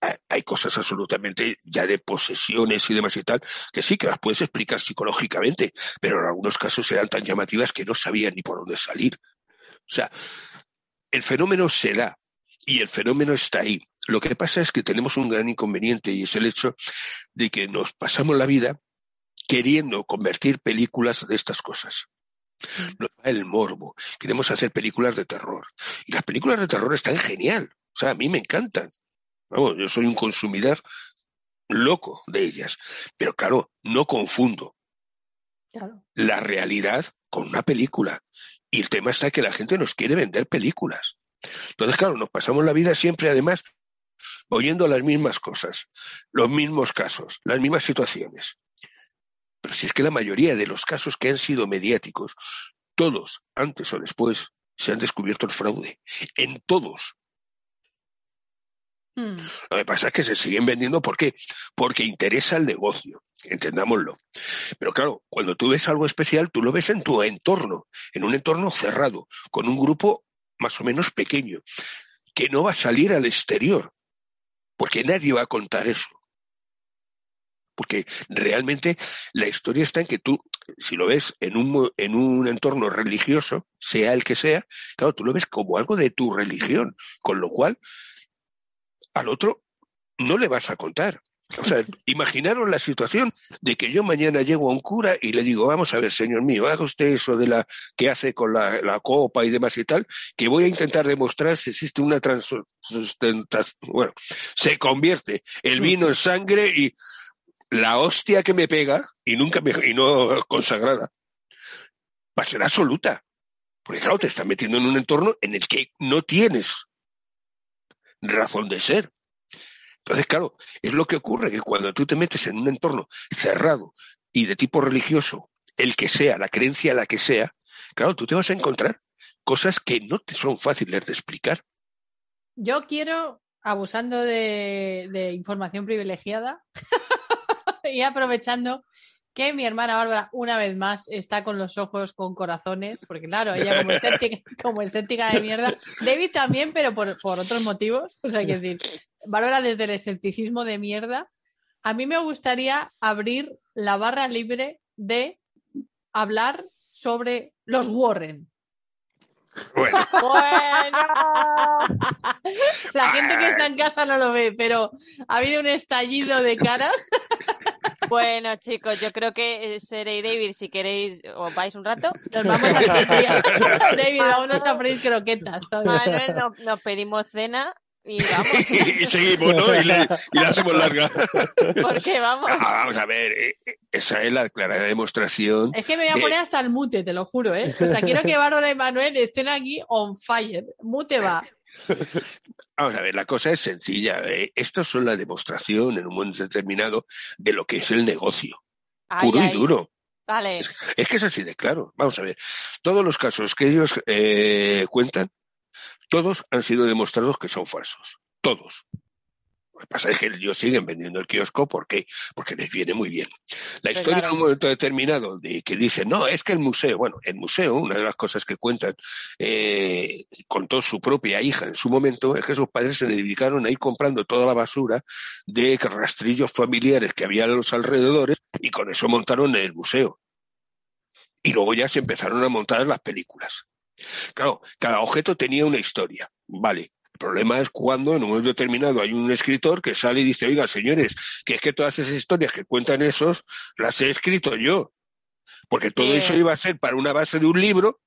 ha- hay cosas absolutamente ya de posesiones y demás y tal, que sí, que las puedes explicar psicológicamente, pero en algunos casos eran tan llamativas que no sabían ni por dónde salir. O sea, el fenómeno se da y el fenómeno está ahí. Lo que pasa es que tenemos un gran inconveniente y es el hecho de que nos pasamos la vida queriendo convertir películas de estas cosas. Nos da el morbo. Queremos hacer películas de terror. Y las películas de terror están genial. O sea, a mí me encantan. Vamos, yo soy un consumidor loco de ellas. Pero claro, no confundo Claro. la realidad con una película. Y el tema está que la gente nos quiere vender películas. Entonces, claro, nos pasamos la vida siempre, además, oyendo las mismas cosas, los mismos casos, las mismas situaciones. Pero si es que la mayoría de los casos que han sido mediáticos, todos, antes o después, se han descubierto el fraude. En todos. Hmm. Lo que pasa es que se siguen vendiendo, ¿por qué? Porque interesa el negocio, entendámoslo. Pero claro, cuando tú ves algo especial, tú lo ves en tu entorno, en un entorno cerrado, con un grupo más o menos pequeño, que no va a salir al exterior, porque nadie va a contar eso. Porque realmente la historia está en que tú, si lo ves en un, en un entorno religioso, sea el que sea, claro, tú lo ves como algo de tu religión, con lo cual al otro no le vas a contar. O sea, la situación de que yo mañana llego a un cura y le digo, vamos a ver, señor mío, haga usted eso de la que hace con la, la copa y demás y tal, que voy a intentar demostrar si existe una transustentación. Bueno, se convierte el vino en sangre y la hostia que me pega, y nunca me, y no consagrada, va a ser absoluta. Porque claro, te estás metiendo en un entorno en el que no tienes razón de ser. Entonces, claro, es lo que ocurre, que cuando tú te metes en un entorno cerrado y de tipo religioso, el que sea, la creencia la que sea, claro, tú te vas a encontrar cosas que no te son fáciles de explicar. Yo quiero, abusando de, de información privilegiada y aprovechando que mi hermana Bárbara una vez más está con los ojos con corazones, porque claro, ella como escéptica, como escéptica de mierda, David también, pero por, por otros motivos, o sea, hay que decir, Bárbara desde el escepticismo de mierda, a mí me gustaría abrir la barra libre de hablar sobre los Warren. Bueno, Bueno, La gente que está en casa no lo ve, pero ha habido un estallido de caras. bueno, chicos, yo creo que eh, Sere y David, si queréis, os vais un rato. Nos vamos a. David, vámonos a freír croquetas. ¿sabes? Manuel, no- nos pedimos cena y vamos, y, y seguimos, ¿no? Y, le- y la hacemos larga. porque vamos. Ah, vamos a ver, eh, esa es la clara demostración. Es que me voy a de- poner hasta el mute, te lo juro, ¿eh? O sea, quiero que Bárbara y Manuel estén aquí on fire. Mute va. Vamos a ver, la cosa es sencilla. eh, Esto son la demostración en un momento determinado de lo que es el negocio, Ay, puro ay, y duro. Vale, Es que es así de claro. Vamos a ver, todos los casos que ellos eh, cuentan, todos han sido demostrados que son falsos. Todos. Lo que pasa es que ellos siguen vendiendo el kiosco ¿por qué? porque les viene muy bien. La Pues historia claro. en un momento determinado de que dicen, no, es que el museo, bueno, el museo, una de las cosas que cuentan, eh, contó su propia hija en su momento, es que sus padres se dedicaron a ir comprando toda la basura de rastrillos familiares que había a los alrededores y con eso montaron el museo. Y luego ya se empezaron a montar las películas. Claro, cada objeto tenía una historia. Vale. El problema es cuando en un momento determinado hay un escritor que sale y dice, oiga, señores, que es que todas esas historias que cuentan esos las he escrito yo. Porque todo eso iba a ser para una base de un libro.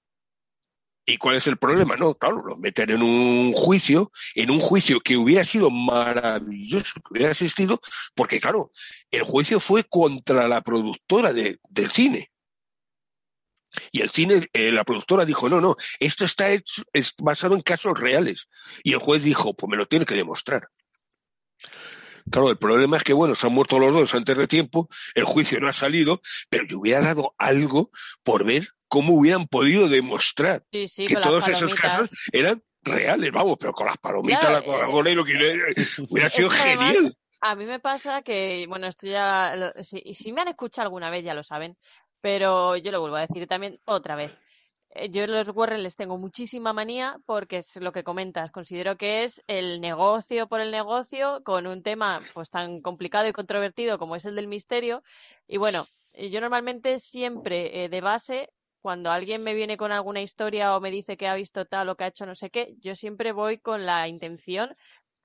¿Y cuál es el problema? No, claro, lo meten en un juicio, en un juicio que hubiera sido maravilloso, que hubiera existido, porque claro, el juicio fue contra la productora de- del cine. Y el cine, eh, la productora dijo, no, no, esto está hecho, es basado en casos reales. Y el juez dijo, pues me lo tiene que demostrar. Claro, el problema es que, bueno, se han muerto los dos antes de tiempo, el juicio no ha salido, pero yo hubiera dado algo por ver cómo hubieran podido demostrar Sí, sí, que todos esos casos eran reales, vamos, pero con las palomitas, Ya, la Coca-Cola y lo que hubiera Es sido que además, genial. A mí me pasa que, bueno, esto ya, lo- si, si me han escuchado alguna vez ya lo saben, pero yo lo vuelvo a decir también otra vez. Eh, Yo los Warren les tengo muchísima manía porque es lo que comentas. Considero que es el negocio por el negocio con un tema pues tan complicado y controvertido como es el del misterio. Y bueno, eh, yo normalmente siempre eh, de base, cuando alguien me viene con alguna historia o me dice que ha visto tal o que ha hecho no sé qué, yo siempre voy con la intención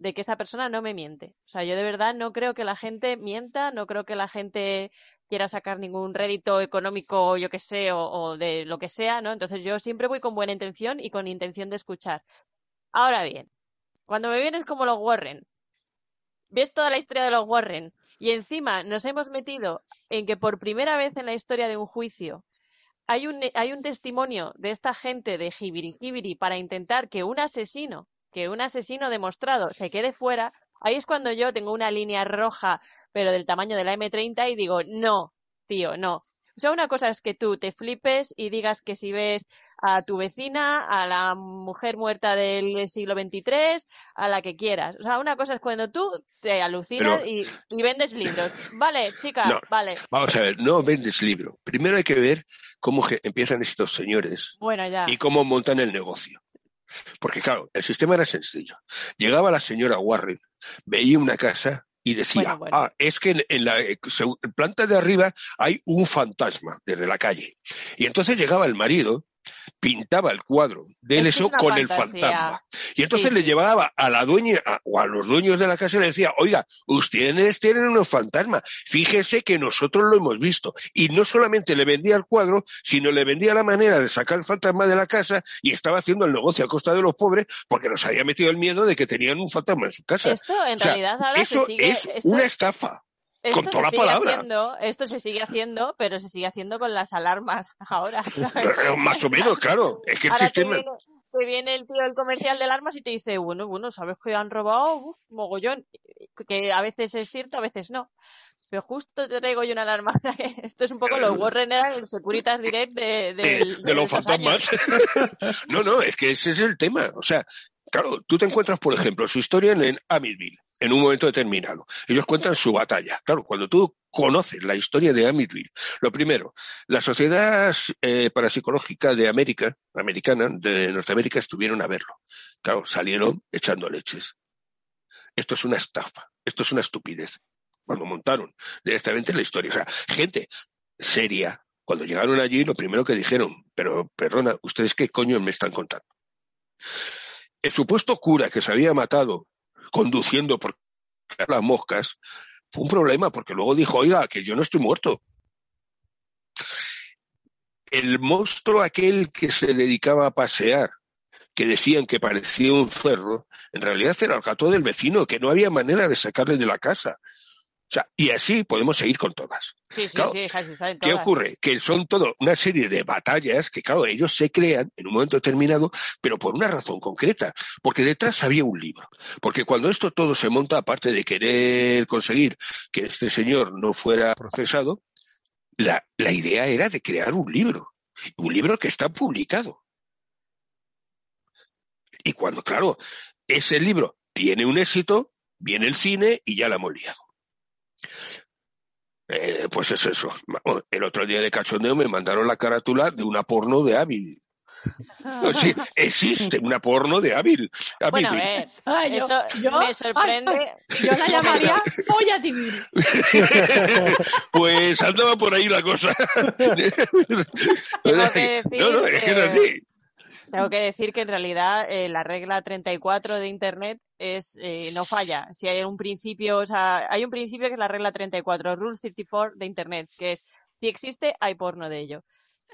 de que esa persona no me miente. O sea, yo de verdad no creo que la gente mienta, no creo que la gente quiera sacar ningún rédito económico, yo que sé, o, de lo que sea, ¿no? Entonces yo siempre voy con buena intención y con intención de escuchar. Ahora bien, cuando me vienes como los Warren, ves toda la historia de los Warren y encima nos hemos metido en que por primera vez en la historia de un juicio hay un, hay un testimonio de esta gente de Jibiri Jibiri para intentar que un asesino, que un asesino demostrado se quede fuera, ahí es cuando yo tengo una línea roja, pero del tamaño de la M30 y digo, no, tío, no. O sea, una cosa es que tú te flipes y digas que si ves a tu vecina, a la mujer muerta del siglo XXIII, a la que quieras. O sea, una cosa es cuando tú te alucinas Pero- y, y vendes libros. Vale, chica, No. vale. Vamos a ver, no vendes libro. Primero hay que ver cómo empiezan estos señores Bueno, ya. y cómo montan el negocio. Porque claro, el sistema era sencillo. Llegaba la señora Warren, veía una casa y decía, Bueno, bueno. ah, es que en, en la eh, planta de arriba hay un fantasma desde la calle. Y entonces llegaba el marido, pintaba el cuadro de eso es con el fantasma. Y entonces Sí, le llevaba a la dueña a- o a los dueños de la casa y le decía, oiga, ustedes tienen unos fantasmas, fíjese que nosotros lo hemos visto. Y no solamente le vendía el cuadro, sino le vendía la manera de sacar el fantasma de la casa y estaba haciendo el negocio a costa de los pobres porque nos había metido el miedo de que tenían un fantasma en su casa. Esto en O sea, realidad ahora Eso se sigue. es esto- una estafa. Esto con se toda la sigue palabra. haciendo, esto se sigue haciendo, pero se sigue haciendo con las alarmas ahora. Más o menos, claro. Es que el Ahora te sistema... viene, te viene el tío del comercial de alarmas y te dice, bueno, bueno, sabes que han robado Uf, mogollón, que a veces es cierto, a veces no. Pero justo te traigo yo una alarma. Esto es un poco los Warren era el Securitas Direct de, de, de los fantasmas. no, no, es que ese es el tema. O sea, claro, tú te encuentras, por ejemplo, su historia en, en Amityville, en un momento determinado. Ellos cuentan su batalla. Claro, cuando tú conoces la historia de Amityville, lo primero, la sociedad eh, parapsicológica de América, americana, de Norteamérica, estuvieron a verlo. Claro, salieron echando leches. Esto es una estafa, esto es una estupidez. Cuando montaron directamente la historia. O sea, gente seria, cuando llegaron allí, lo primero que dijeron, pero perdona, ¿ustedes qué coño me están contando? El supuesto cura que se había matado conduciendo por las moscas fue un problema porque luego dijo, oiga, que yo no estoy muerto. El monstruo aquel que se dedicaba a pasear, que decían que parecía un cerro, en realidad era el gato del vecino, que no había manera de sacarle de la casa. O sea, y así podemos seguir con todas. Sí, sí, Claro. sí, casi salen ¿Qué ocurre? Que son todo una serie de batallas que, claro, ellos se crean en un momento determinado, pero por una razón concreta, porque detrás había un libro. Porque cuando esto todo se monta, aparte de querer conseguir que este señor no fuera procesado, la, la idea era de crear un libro. Un libro que está publicado. Y cuando, claro, ese libro tiene un éxito, viene el cine y ya la hemos liado. Eh, pues es eso. El otro día de cachondeo me mandaron la carátula de una porno de Ávil. No, sí, existe una porno de Ávil. Bueno, a ver, Ay, eso yo- me sorprende. ay, ay, yo la llamaría Folla Civil. pues andaba por ahí la cosa. Tengo que decir no, no, es que es que- así. Tengo que decir que en realidad eh, la regla 34 de Internet es eh, no falla. Si hay un principio, o sea, hay un principio que es la regla 34, Rule 34 de Internet, que es si existe, hay porno de ello.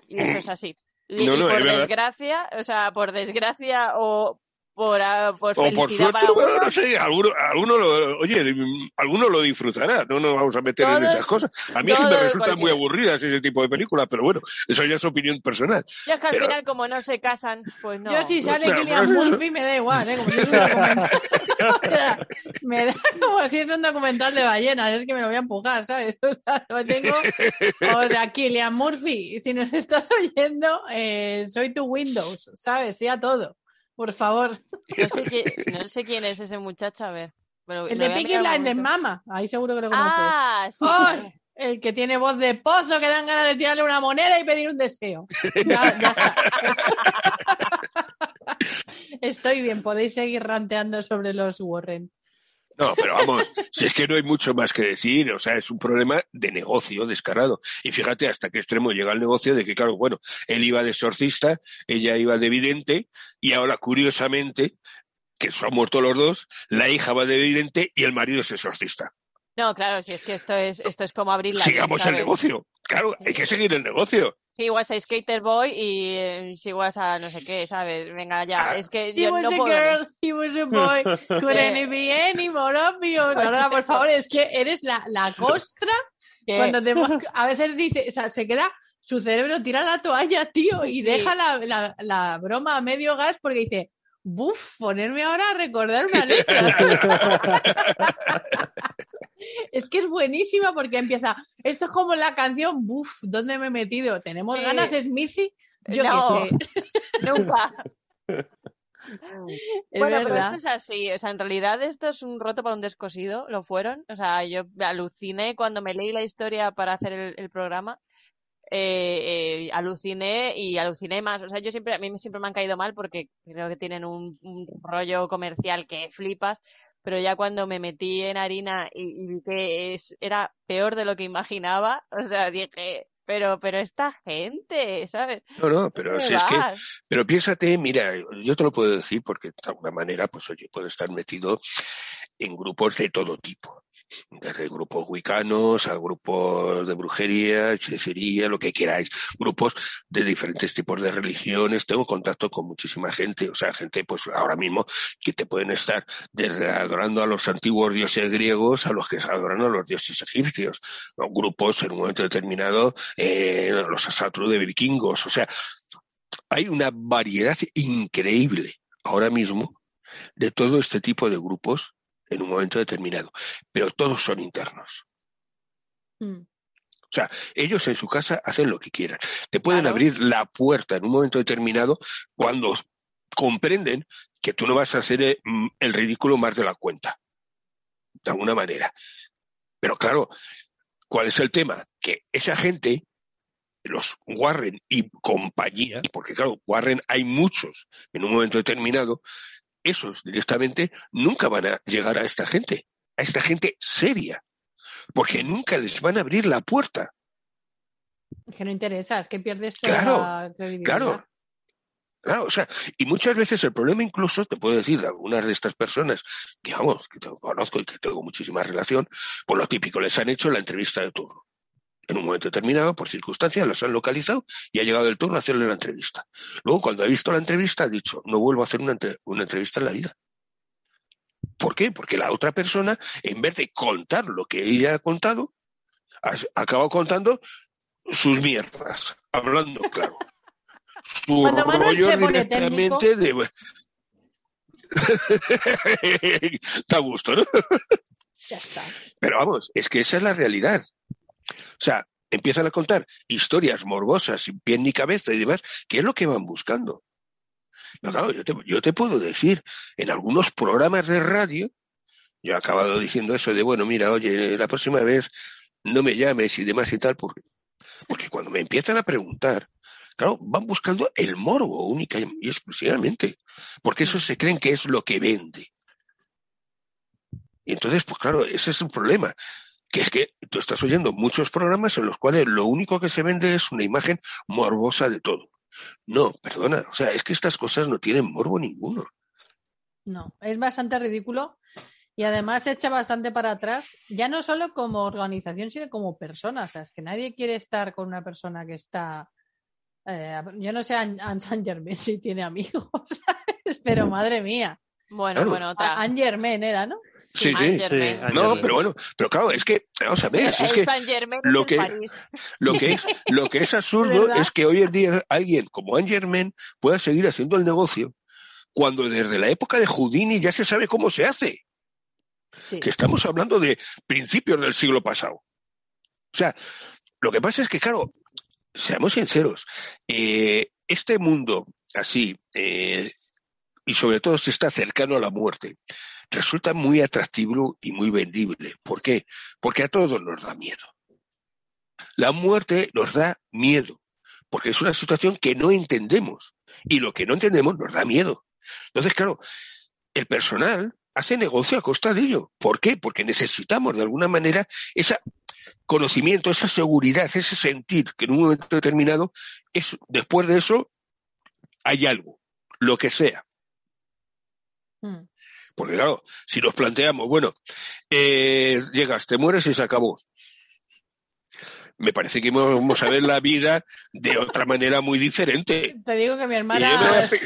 Y eso es así. Y, No, y no, por desgracia, o sea, por desgracia o por, ah, por O por suerte, para bueno, no sé, alguno, alguno lo, oye, alguno lo disfrutará, no nos vamos a meter en esas cosas. A mí es que me resultan muy aburridas ese tipo de películas, pero bueno, eso ya es opinión personal. ya es que al pero- final como no se casan, pues no. Yo si sale Killian Murphy me da igual, ¿eh? Como si es un documental. O sea, me da como si es un documental de ballenas, es que me lo voy a empujar, ¿sabes? O sea, lo tengo. O sea, Killian Murphy, si nos estás oyendo, eh, soy tu Windows, ¿sabes? Sí a todo. Por favor. No sé, quién, no sé quién es ese muchacho, a ver. Pero El de Peaky Blinders. Mama. Ahí seguro que lo conoces. Ah, sí. El que tiene voz de pozo que dan ganas de tirarle una moneda y pedir un deseo. Ya, ya está. Estoy bien, podéis seguir ranteando sobre los Warren. No, pero vamos, si es que no hay mucho más que decir, o sea, es un problema de negocio descarado. Y fíjate hasta qué extremo llega el negocio de que, claro, bueno, él iba de exorcista, ella iba de vidente, y ahora, curiosamente, que se han muerto los dos, la hija va de vidente y el marido es exorcista. No, claro, si es que esto es, esto es como abrir la Sigamos el negocio. Claro, hay que seguir el negocio. He was a skater boy y eh, she was a no sé qué, ¿sabes? Venga, ya, es que He yo was no a puedo. girl, he was a boy, couldn't it be any more obvious. Pues Nora, por favor, es que eres la, la costra que- cuando te, a veces dice, o sea, se queda, su cerebro tira la toalla, tío, y Sí. deja la, la, la broma a medio gas porque dice, buf, ponerme ahora a recordar una letra. Es que es buenísima porque empieza, esto es como la canción, buf, ¿dónde me he metido? ¿Tenemos Sí. ganas, Smithy? Yo No. qué sé, Nunca. es bueno, pero esto es así. O sea, en realidad esto es un roto para un descosido, lo fueron. O sea, yo aluciné cuando me leí la historia para hacer el, el programa. eh, eh, aluciné y aluciné más. O sea, yo siempre, a mí siempre me han caído mal porque creo que tienen un, un rollo comercial que flipas. Pero ya cuando me metí en harina y, y vi que es, era peor de lo que imaginaba, o sea, dije, pero, pero esta gente, ¿sabes? No, no, pero ¿Dónde si es que, pero piénsate, mira, yo te lo puedo decir porque de alguna manera, pues oye, puedo estar metido en grupos de todo tipo. Desde grupos wicanos a grupos de brujería, hechicería, lo que queráis. Grupos de diferentes tipos de religiones. Tengo contacto con muchísima gente. O sea, gente, pues ahora mismo, que te pueden estar desde adorando a los antiguos dioses griegos a los que adoran a los dioses egipcios. ¿no? Grupos en un momento determinado, eh, los asatru de vikingos. O sea, hay una variedad increíble ahora mismo de todo este tipo de grupos en un momento determinado, pero todos son internos. Mm. O sea, ellos en su casa hacen lo que quieran. Te pueden Claro. abrir la puerta en un momento determinado cuando comprenden que tú no vas a hacer eh, mm, el ridículo más de la cuenta, de alguna manera. Pero claro, ¿cuál es el tema? Que esa gente, los Warren y compañía, porque claro, Warren hay muchos en un momento determinado, esos directamente nunca van a llegar a esta gente, a esta gente seria, porque nunca les van a abrir la puerta. Es que no interesa, es que pierdes toda Claro, la credibilidad. Claro. Claro, o sea, y muchas veces el problema incluso, te puedo decir, de algunas de estas personas, que vamos, que tengo- conozco y que tengo muchísima relación, por lo típico, les han hecho la entrevista de turno. En un momento determinado, por circunstancias, los han localizado y ha llegado el turno a hacerle la entrevista. Luego, cuando ha visto la entrevista, ha dicho, no vuelvo a hacer una, entre- una entrevista en la vida. ¿Por qué? Porque la otra persona, en vez de contar lo que ella ha contado, ha acabado contando sus mierdas, hablando claro. Su Cuando rollo directamente de... da gusto, ¿no? Ya está. Pero vamos, es que esa es la realidad. O sea, empiezan a contar historias morbosas, sin pie ni cabeza y demás, que es lo que van buscando. Claro, yo te, yo te puedo decir, en algunos programas de radio, yo he acabado diciendo eso de, bueno, mira, oye, la próxima vez no me llames y demás y tal, porque, porque cuando me empiezan a preguntar, claro, van buscando el morbo única y exclusivamente, porque eso se creen que es lo que vende. Y entonces, pues claro, ese es el problema, que es que tú estás oyendo muchos programas en los cuales lo único que se vende es una imagen morbosa de todo. No, perdona, o sea, es que estas cosas no tienen morbo ninguno. No, es bastante ridículo y además se echa bastante para atrás, ya no solo como organización, sino como persona. O sea, es que nadie quiere estar con una persona que está. eh, yo no sé Anne Anne Saint Germain si tiene amigos, ¿sabes? pero madre mía. Bueno, Claro. bueno, otra. Anne Germain era, ¿no? Sí, sí. No, pero bueno, pero claro, es que, vamos a ver, si es que lo que- lo que es, lo que es absurdo ¿Verdad? es que hoy en día alguien como Anne Germain pueda seguir haciendo el negocio cuando desde la época de Houdini ya se sabe cómo se hace. Sí. que estamos hablando de principios del siglo pasado. O sea, lo que pasa es que, claro, seamos sinceros, eh, este mundo así, eh, y sobre todo si está cercano a la muerte, resulta muy atractivo y muy vendible. ¿Por qué? Porque a todos nos da miedo. La muerte nos da miedo, porque es una situación que no entendemos, y lo que no entendemos nos da miedo. Entonces, claro, el personal hace negocio a costa de ello. ¿Por qué? Porque necesitamos de alguna manera ese conocimiento, esa seguridad, ese sentir que en un momento determinado, es, después de eso, hay algo, lo que sea. Mm. Porque claro, si nos planteamos, bueno, eh, llegas, te mueres y se acabó. Me parece que vamos a ver la vida de otra manera muy diferente. Te digo que mi me hermana.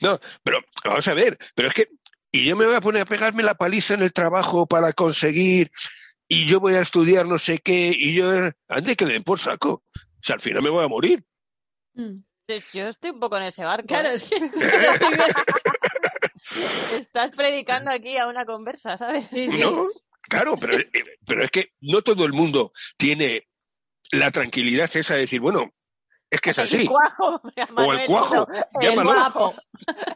No, pero vamos a ver, pero es que y yo me voy a poner a pegarme la paliza en el trabajo para conseguir y yo voy a estudiar no sé qué y yo ande que le den por saco. O sea, al final me voy a morir. Mm. Yo estoy un poco en ese barco. Claro, ¿eh? es que, es que estoy. Estás predicando aquí a una conversa, ¿sabes? Sí, sí. No, claro, pero, eh, pero es que no todo el mundo tiene la tranquilidad esa de decir, bueno, es que es El así. cuajo. O el cuajo, el llámalo. guapo.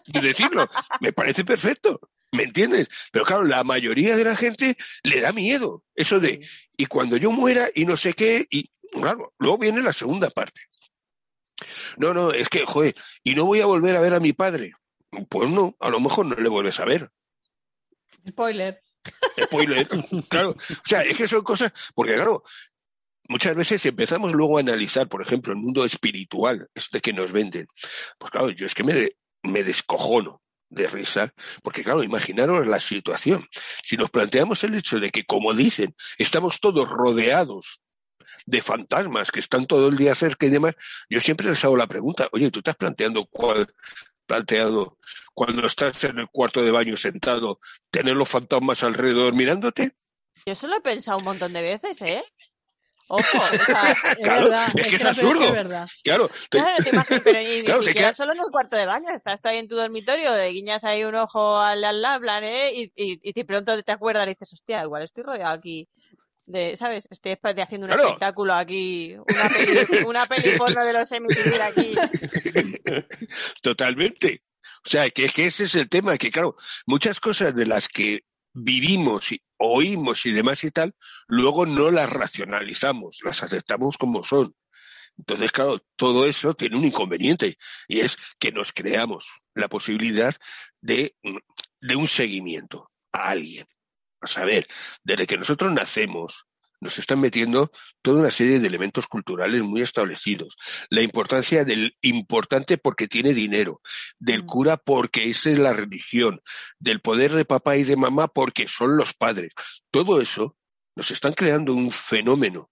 y decirlo. Me parece perfecto. ¿Me entiendes? Pero claro, la mayoría de la gente le da miedo. Eso de, y cuando yo muera y no sé qué, y claro, luego viene la segunda parte. No, no, es que, joder, y no voy a volver a ver a mi padre. Pues no, a lo mejor no le vuelves a ver. Spoiler. Spoiler. claro. O sea, es que son cosas, porque claro, muchas veces empezamos luego a analizar, por ejemplo, el mundo espiritual, este que nos venden. Pues claro, yo es que me, me descojono de risa, porque claro, imaginaros la situación. Si nos planteamos el hecho de que, como dicen, estamos todos rodeados de fantasmas que están todo el día cerca y demás, yo siempre les hago la pregunta, oye, ¿tú estás planteando cuál planteado cuando estás en el cuarto de baño sentado, tener los fantasmas alrededor mirándote? Yo eso lo he pensado un montón de veces, ¿eh? Ojo, o sea, Es Claro, verdad. es que es absurdo. es verdad. Claro, te- claro, te imaginas, pero y ni Claro, te siquiera queda- solo en el cuarto de baño, estás ahí en tu dormitorio, le guiñas ahí un ojo al al hablan, ¿eh? Y, y, y de pronto te acuerdas y dices, hostia, igual estoy rodeado aquí de, ¿sabes? Estoy haciendo un Claro. espectáculo aquí, una peli, una peli porno de los MTV aquí. Totalmente. O sea, que que ese es el tema, que claro, muchas cosas de las que vivimos y oímos y demás y tal, luego no las racionalizamos, las aceptamos como son. Entonces, claro, todo eso tiene un inconveniente y es que nos creamos la posibilidad de, de un seguimiento a alguien. A saber, desde que nosotros nacemos, nos están metiendo toda una serie de elementos culturales muy establecidos. La importancia del importante porque tiene dinero, del Mm. cura porque esa es la religión, del poder de papá y de mamá porque son los padres. Todo eso nos están creando un fenómeno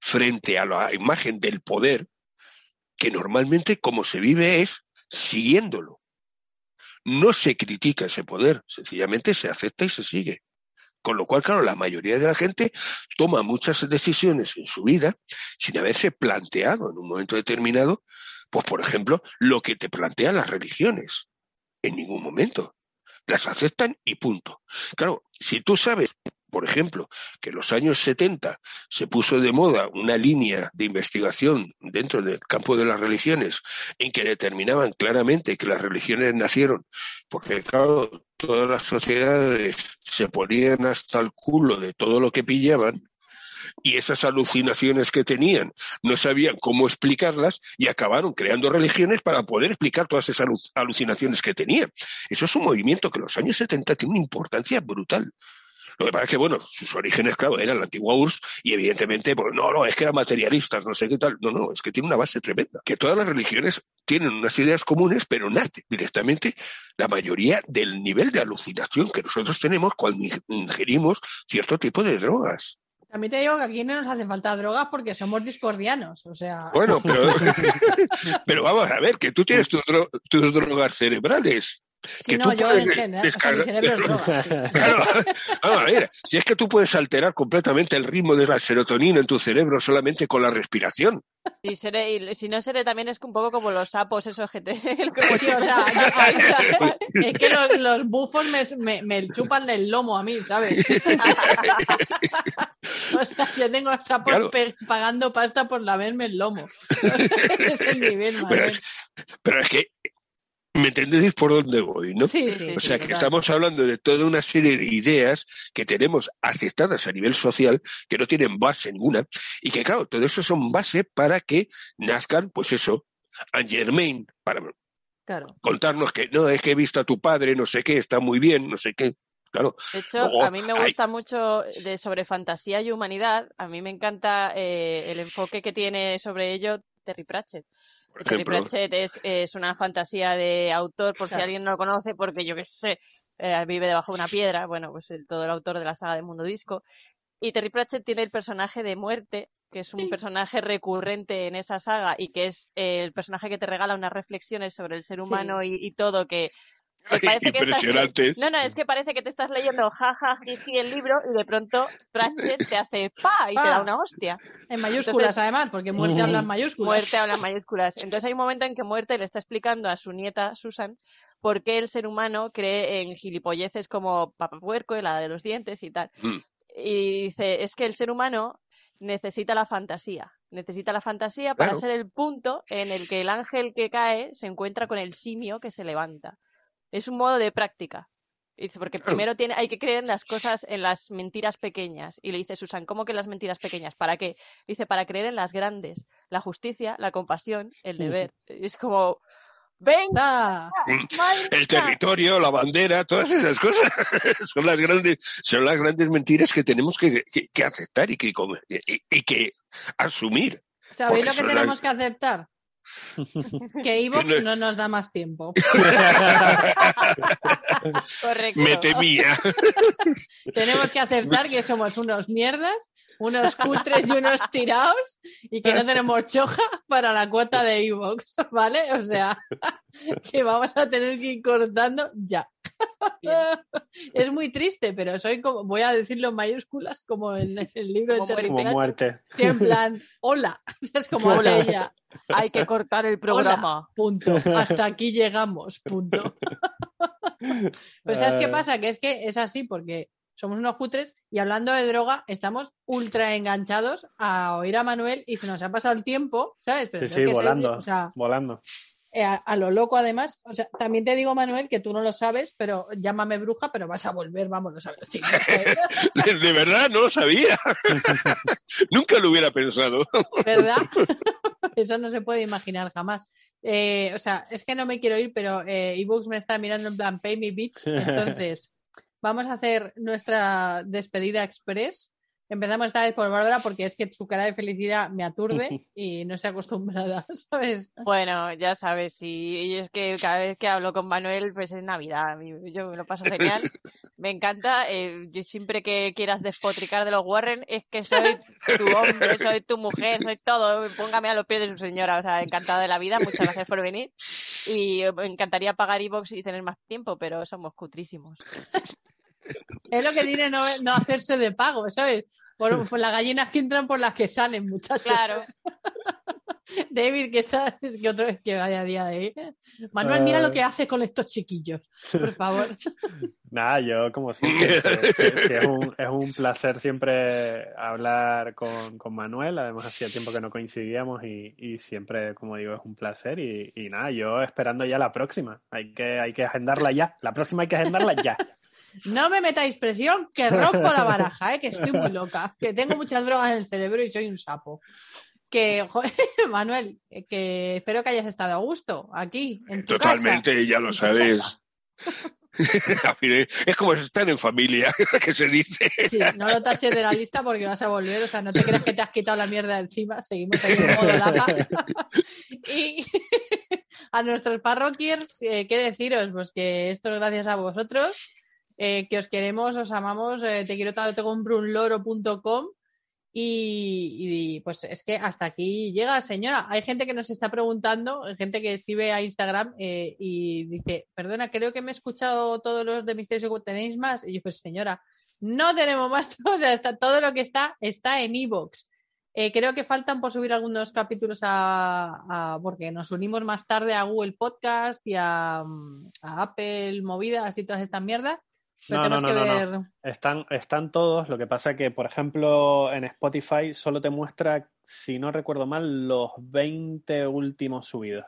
frente a la imagen del poder que normalmente como se vive es siguiéndolo. No se critica ese poder, sencillamente se acepta y se sigue. Con lo cual, claro, la mayoría de la gente toma muchas decisiones en su vida sin haberse planteado en un momento determinado, pues por ejemplo, lo que te plantean las religiones. En ningún momento. Las aceptan y punto. Claro, si tú sabes, por ejemplo, que en los años 70 se puso de moda una línea de investigación dentro del campo de las religiones en que determinaban claramente que las religiones nacieron porque, claro, todas las sociedades se ponían hasta el culo de todo lo que pillaban y esas alucinaciones que tenían no sabían cómo explicarlas y acabaron creando religiones para poder explicar todas esas alu- alucinaciones que tenían. Eso es un movimiento que en los años 70 tiene una importancia brutal. Lo que pasa es que, bueno, sus orígenes, claro, eran la antigua URSS y evidentemente, pues no, no, es que eran materialistas, no sé qué tal. No, no, es que tiene una base tremenda. Que todas las religiones tienen unas ideas comunes, pero nace directamente la mayoría del nivel de alucinación que nosotros tenemos cuando ingerimos cierto tipo de drogas. También te digo que aquí no nos hacen falta drogas porque somos discordianos, o sea... Bueno, pero, pero vamos a ver, que tú tienes tus, dro- tus drogas cerebrales. Sí, que no, tú yo puedes en general, o sea, mi descargar- droga, sí. Claro, vamos a ver, si es que tú puedes alterar completamente el ritmo de la serotonina en tu cerebro solamente con la respiración. Y, seré- y si no seré también es un poco como los sapos esos que te... Sí, o sea, yo- o sea, es que los, los bufos me, me, me chupan del lomo a mí, ¿sabes? O sea, yo tengo sapos Claro. pagando pasta por lamerme el lomo. Ese es el nivel, Pero Manuel. es, pero es que, ¿me entendéis por dónde voy, no? Sí, Sí, O sea, que estamos hablando de toda una serie de ideas que tenemos aceptadas a nivel social, que no tienen base ninguna, y que, claro, todo eso son base para que nazcan, pues eso, Anne Germain, para Claro. contarnos que no, es que he visto a tu padre, no sé qué, está muy bien, no sé qué. Claro, De hecho, Luego, a mí me hay- gusta mucho de sobre fantasía y humanidad. A mí me encanta eh, el enfoque que tiene sobre ello Terry Pratchett. Terry. Pratchett es, es una fantasía de autor, por si alguien no lo conoce, porque yo qué sé, eh, vive debajo de una piedra. Bueno, pues el- todo el autor de la saga de Mundo Disco. Y Terry Pratchett tiene el personaje de muerte, que es un Sí. personaje recurrente en esa saga y que es eh, el personaje que te regala unas reflexiones sobre el ser Sí. humano y, y todo que estás impresionante. No, no, es que parece que te estás leyendo jaja, jiji el libro y de pronto Pratchett te hace pa y te da una hostia. En mayúsculas, Entonces- además, porque muerte habla en mayúsculas. Muerte habla en mayúsculas. Entonces hay un momento en que Muerte le está explicando a su nieta Susan por qué el ser humano cree en gilipolleces como papapuerco y la de los dientes y tal. Mm. Y dice, es que el ser humano necesita la fantasía. Necesita la fantasía para Claro. ser el punto en el que el ángel que cae se encuentra con el simio que se levanta. Es un modo de práctica. Dice, porque primero tiene, hay que creer en las cosas, en las mentiras pequeñas. Y le dice Susan, ¿cómo que las mentiras pequeñas? ¿Para qué? Dice, para creer en las grandes. La justicia, la compasión, el deber. Es como, venga, El territorio, la bandera, todas esas cosas son las grandes, son las grandes mentiras que tenemos que, que- que aceptar y que, y, y que asumir. ¿Sabéis lo que las- tenemos que aceptar? Que Evox No- no nos da más tiempo. correcto. Me temía. Tenemos que aceptar que somos unos mierdas, unos cutres y unos tirados y que no tenemos choja para la cuota de Evox, ¿vale? O sea, que vamos a tener que ir cortando ya. Es muy triste, pero soy como, voy a decirlo en mayúsculas como en el libro de Terry Como muerte. que en plan, hola, es como Hola. ella, Hay que cortar el hola, programa. punto, hasta aquí llegamos, punto. Pues ¿sabes qué Eh, pasa? Que es que es así porque somos unos cutres y hablando de droga estamos ultra enganchados a oír a Manuel y se nos ha pasado el tiempo, ¿sabes? Pero Sí, sí, que ser- volando. o sea, Volando. eh, a, a lo loco además. O sea, también te digo, Manuel, que tú no lo sabes, pero llámame bruja, pero vas a volver, vamos, lo sabes. Sí, de verdad, no lo sabía. Nunca lo hubiera pensado. ¿Verdad? Eso no se puede imaginar jamás. Eh, o sea, es que no me quiero ir, pero eh, ebooks me está mirando en plan Pay Me Bitch. Entonces, vamos a hacer nuestra despedida express. Empezamos esta vez por Bárbara porque es que su cara de felicidad me aturde y no estoy acostumbrada, ¿sabes? Bueno, ya sabes, y, es que cada vez que hablo con Manuel, pues es Navidad. Yo me lo paso genial. Me encanta. eh, yo siempre que quieras despotricar de los Warren, es que soy tu hombre, soy tu mujer, soy todo. Póngame a los pies de su señora. O sea, encantada de la vida. Muchas gracias por venir. Y eh, me encantaría pagar Evox y tener más tiempo, pero somos cutrísimos. Es lo que tiene no, no hacerse de pago, ¿sabes? Por, por las gallinas que entran por las que salen, muchachos. Claro. David, que está, es que otro vez que vaya día de Manuel, mira lo que hace con estos chiquillos, por favor. Nada, yo como siempre, sí, sí, sí, es, un, es un placer siempre hablar con, con Manuel, además hacía tiempo que no coincidíamos y, y siempre, como digo, es un placer y, y nada, yo esperando ya la próxima, hay que, hay que agendarla ya, la próxima hay que agendarla ya. No me metáis presión, que rompo la baraja, ¿eh? que estoy muy loca, que tengo muchas drogas en el cerebro y soy un sapo. Que, joder, Manuel, que espero que hayas estado a gusto aquí, en tu casa. Totalmente, ya lo sabes. es como estar en familia, que se dice. Sí, no lo taches de la lista porque vas a volver. O sea, no te creas que te has quitado la mierda encima. Seguimos ahí en modo lapa. Y a nuestros parroquiers, eh, ¿qué deciros? Pues que esto es gracias a vosotros. Eh, que os queremos, os amamos. eh, te quiero tanto, te compro un loro.com. Y, pues es que hasta aquí llega, señora. Hay gente que nos está preguntando, gente que escribe a Instagram eh, y dice, perdona, creo que me he escuchado todos los de Misterios ¿tenéis más? Y yo, pues señora, no tenemos más, o sea, está, todo lo que está está en Evox. Eh, creo que faltan por subir algunos capítulos a, a- porque nos unimos más tarde a Google Podcast y a, mm, a Apple Movidas y todas estas mierdas. Pero No, no, no, no. Están, están todos, lo que pasa que, por ejemplo, en Spotify solo te muestra, si no recuerdo mal, los 20 últimos subidos.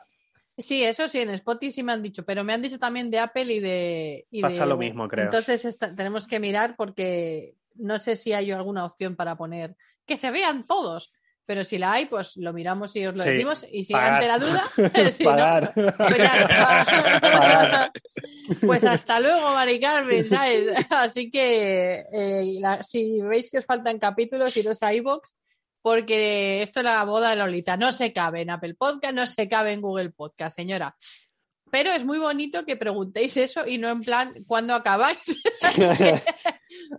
Sí, eso sí, en Spotify sí me han dicho, pero me han dicho también de Apple y de. y Pasa de- lo mismo, creo. Entonces tenemos que mirar porque no sé si hay alguna opción para poner que se vean todos. Pero si la hay, pues lo miramos y os lo Sí, decimos. Y si pagar. ante la duda, ¿no? Pagar. Pues ya está. Pagar. Pues hasta luego, Mari Carmen, ¿sabes? Así que eh, la- si veis que os faltan capítulos, iros a iVoox, porque esto es la boda de Lolita. No se cabe en Apple Podcast, no se cabe en Google Podcast, señora. Pero es muy bonito que preguntéis eso y no en plan, ¿cuándo acabáis?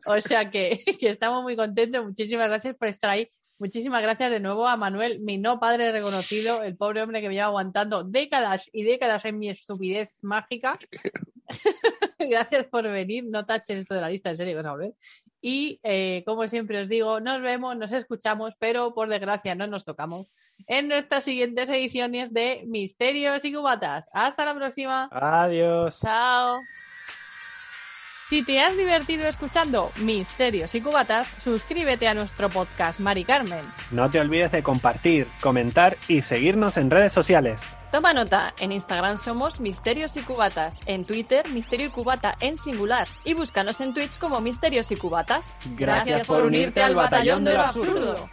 o sea que, que estamos muy contentos. Muchísimas gracias por estar ahí. Muchísimas gracias de nuevo a Manuel, mi no padre reconocido, el pobre hombre que me lleva aguantando décadas y décadas en mi estupidez mágica. gracias por venir, no taches esto de la lista, en serio, a volver. Y eh, como siempre os digo, nos vemos, nos escuchamos, pero por desgracia no nos tocamos en nuestras siguientes ediciones de Misterios y Cubatas. Hasta la próxima. Adiós. Chao. Si te has divertido escuchando Misterios y Cubatas, suscríbete a nuestro podcast Mari Carmen. No te olvides de compartir, comentar y seguirnos en redes sociales. Toma nota, en Instagram somos Misterios y Cubatas, en Twitter Misterio y Cubata en singular y búscanos en Twitch como Misterios y Cubatas. Gracias por unirte al batallón del absurdo.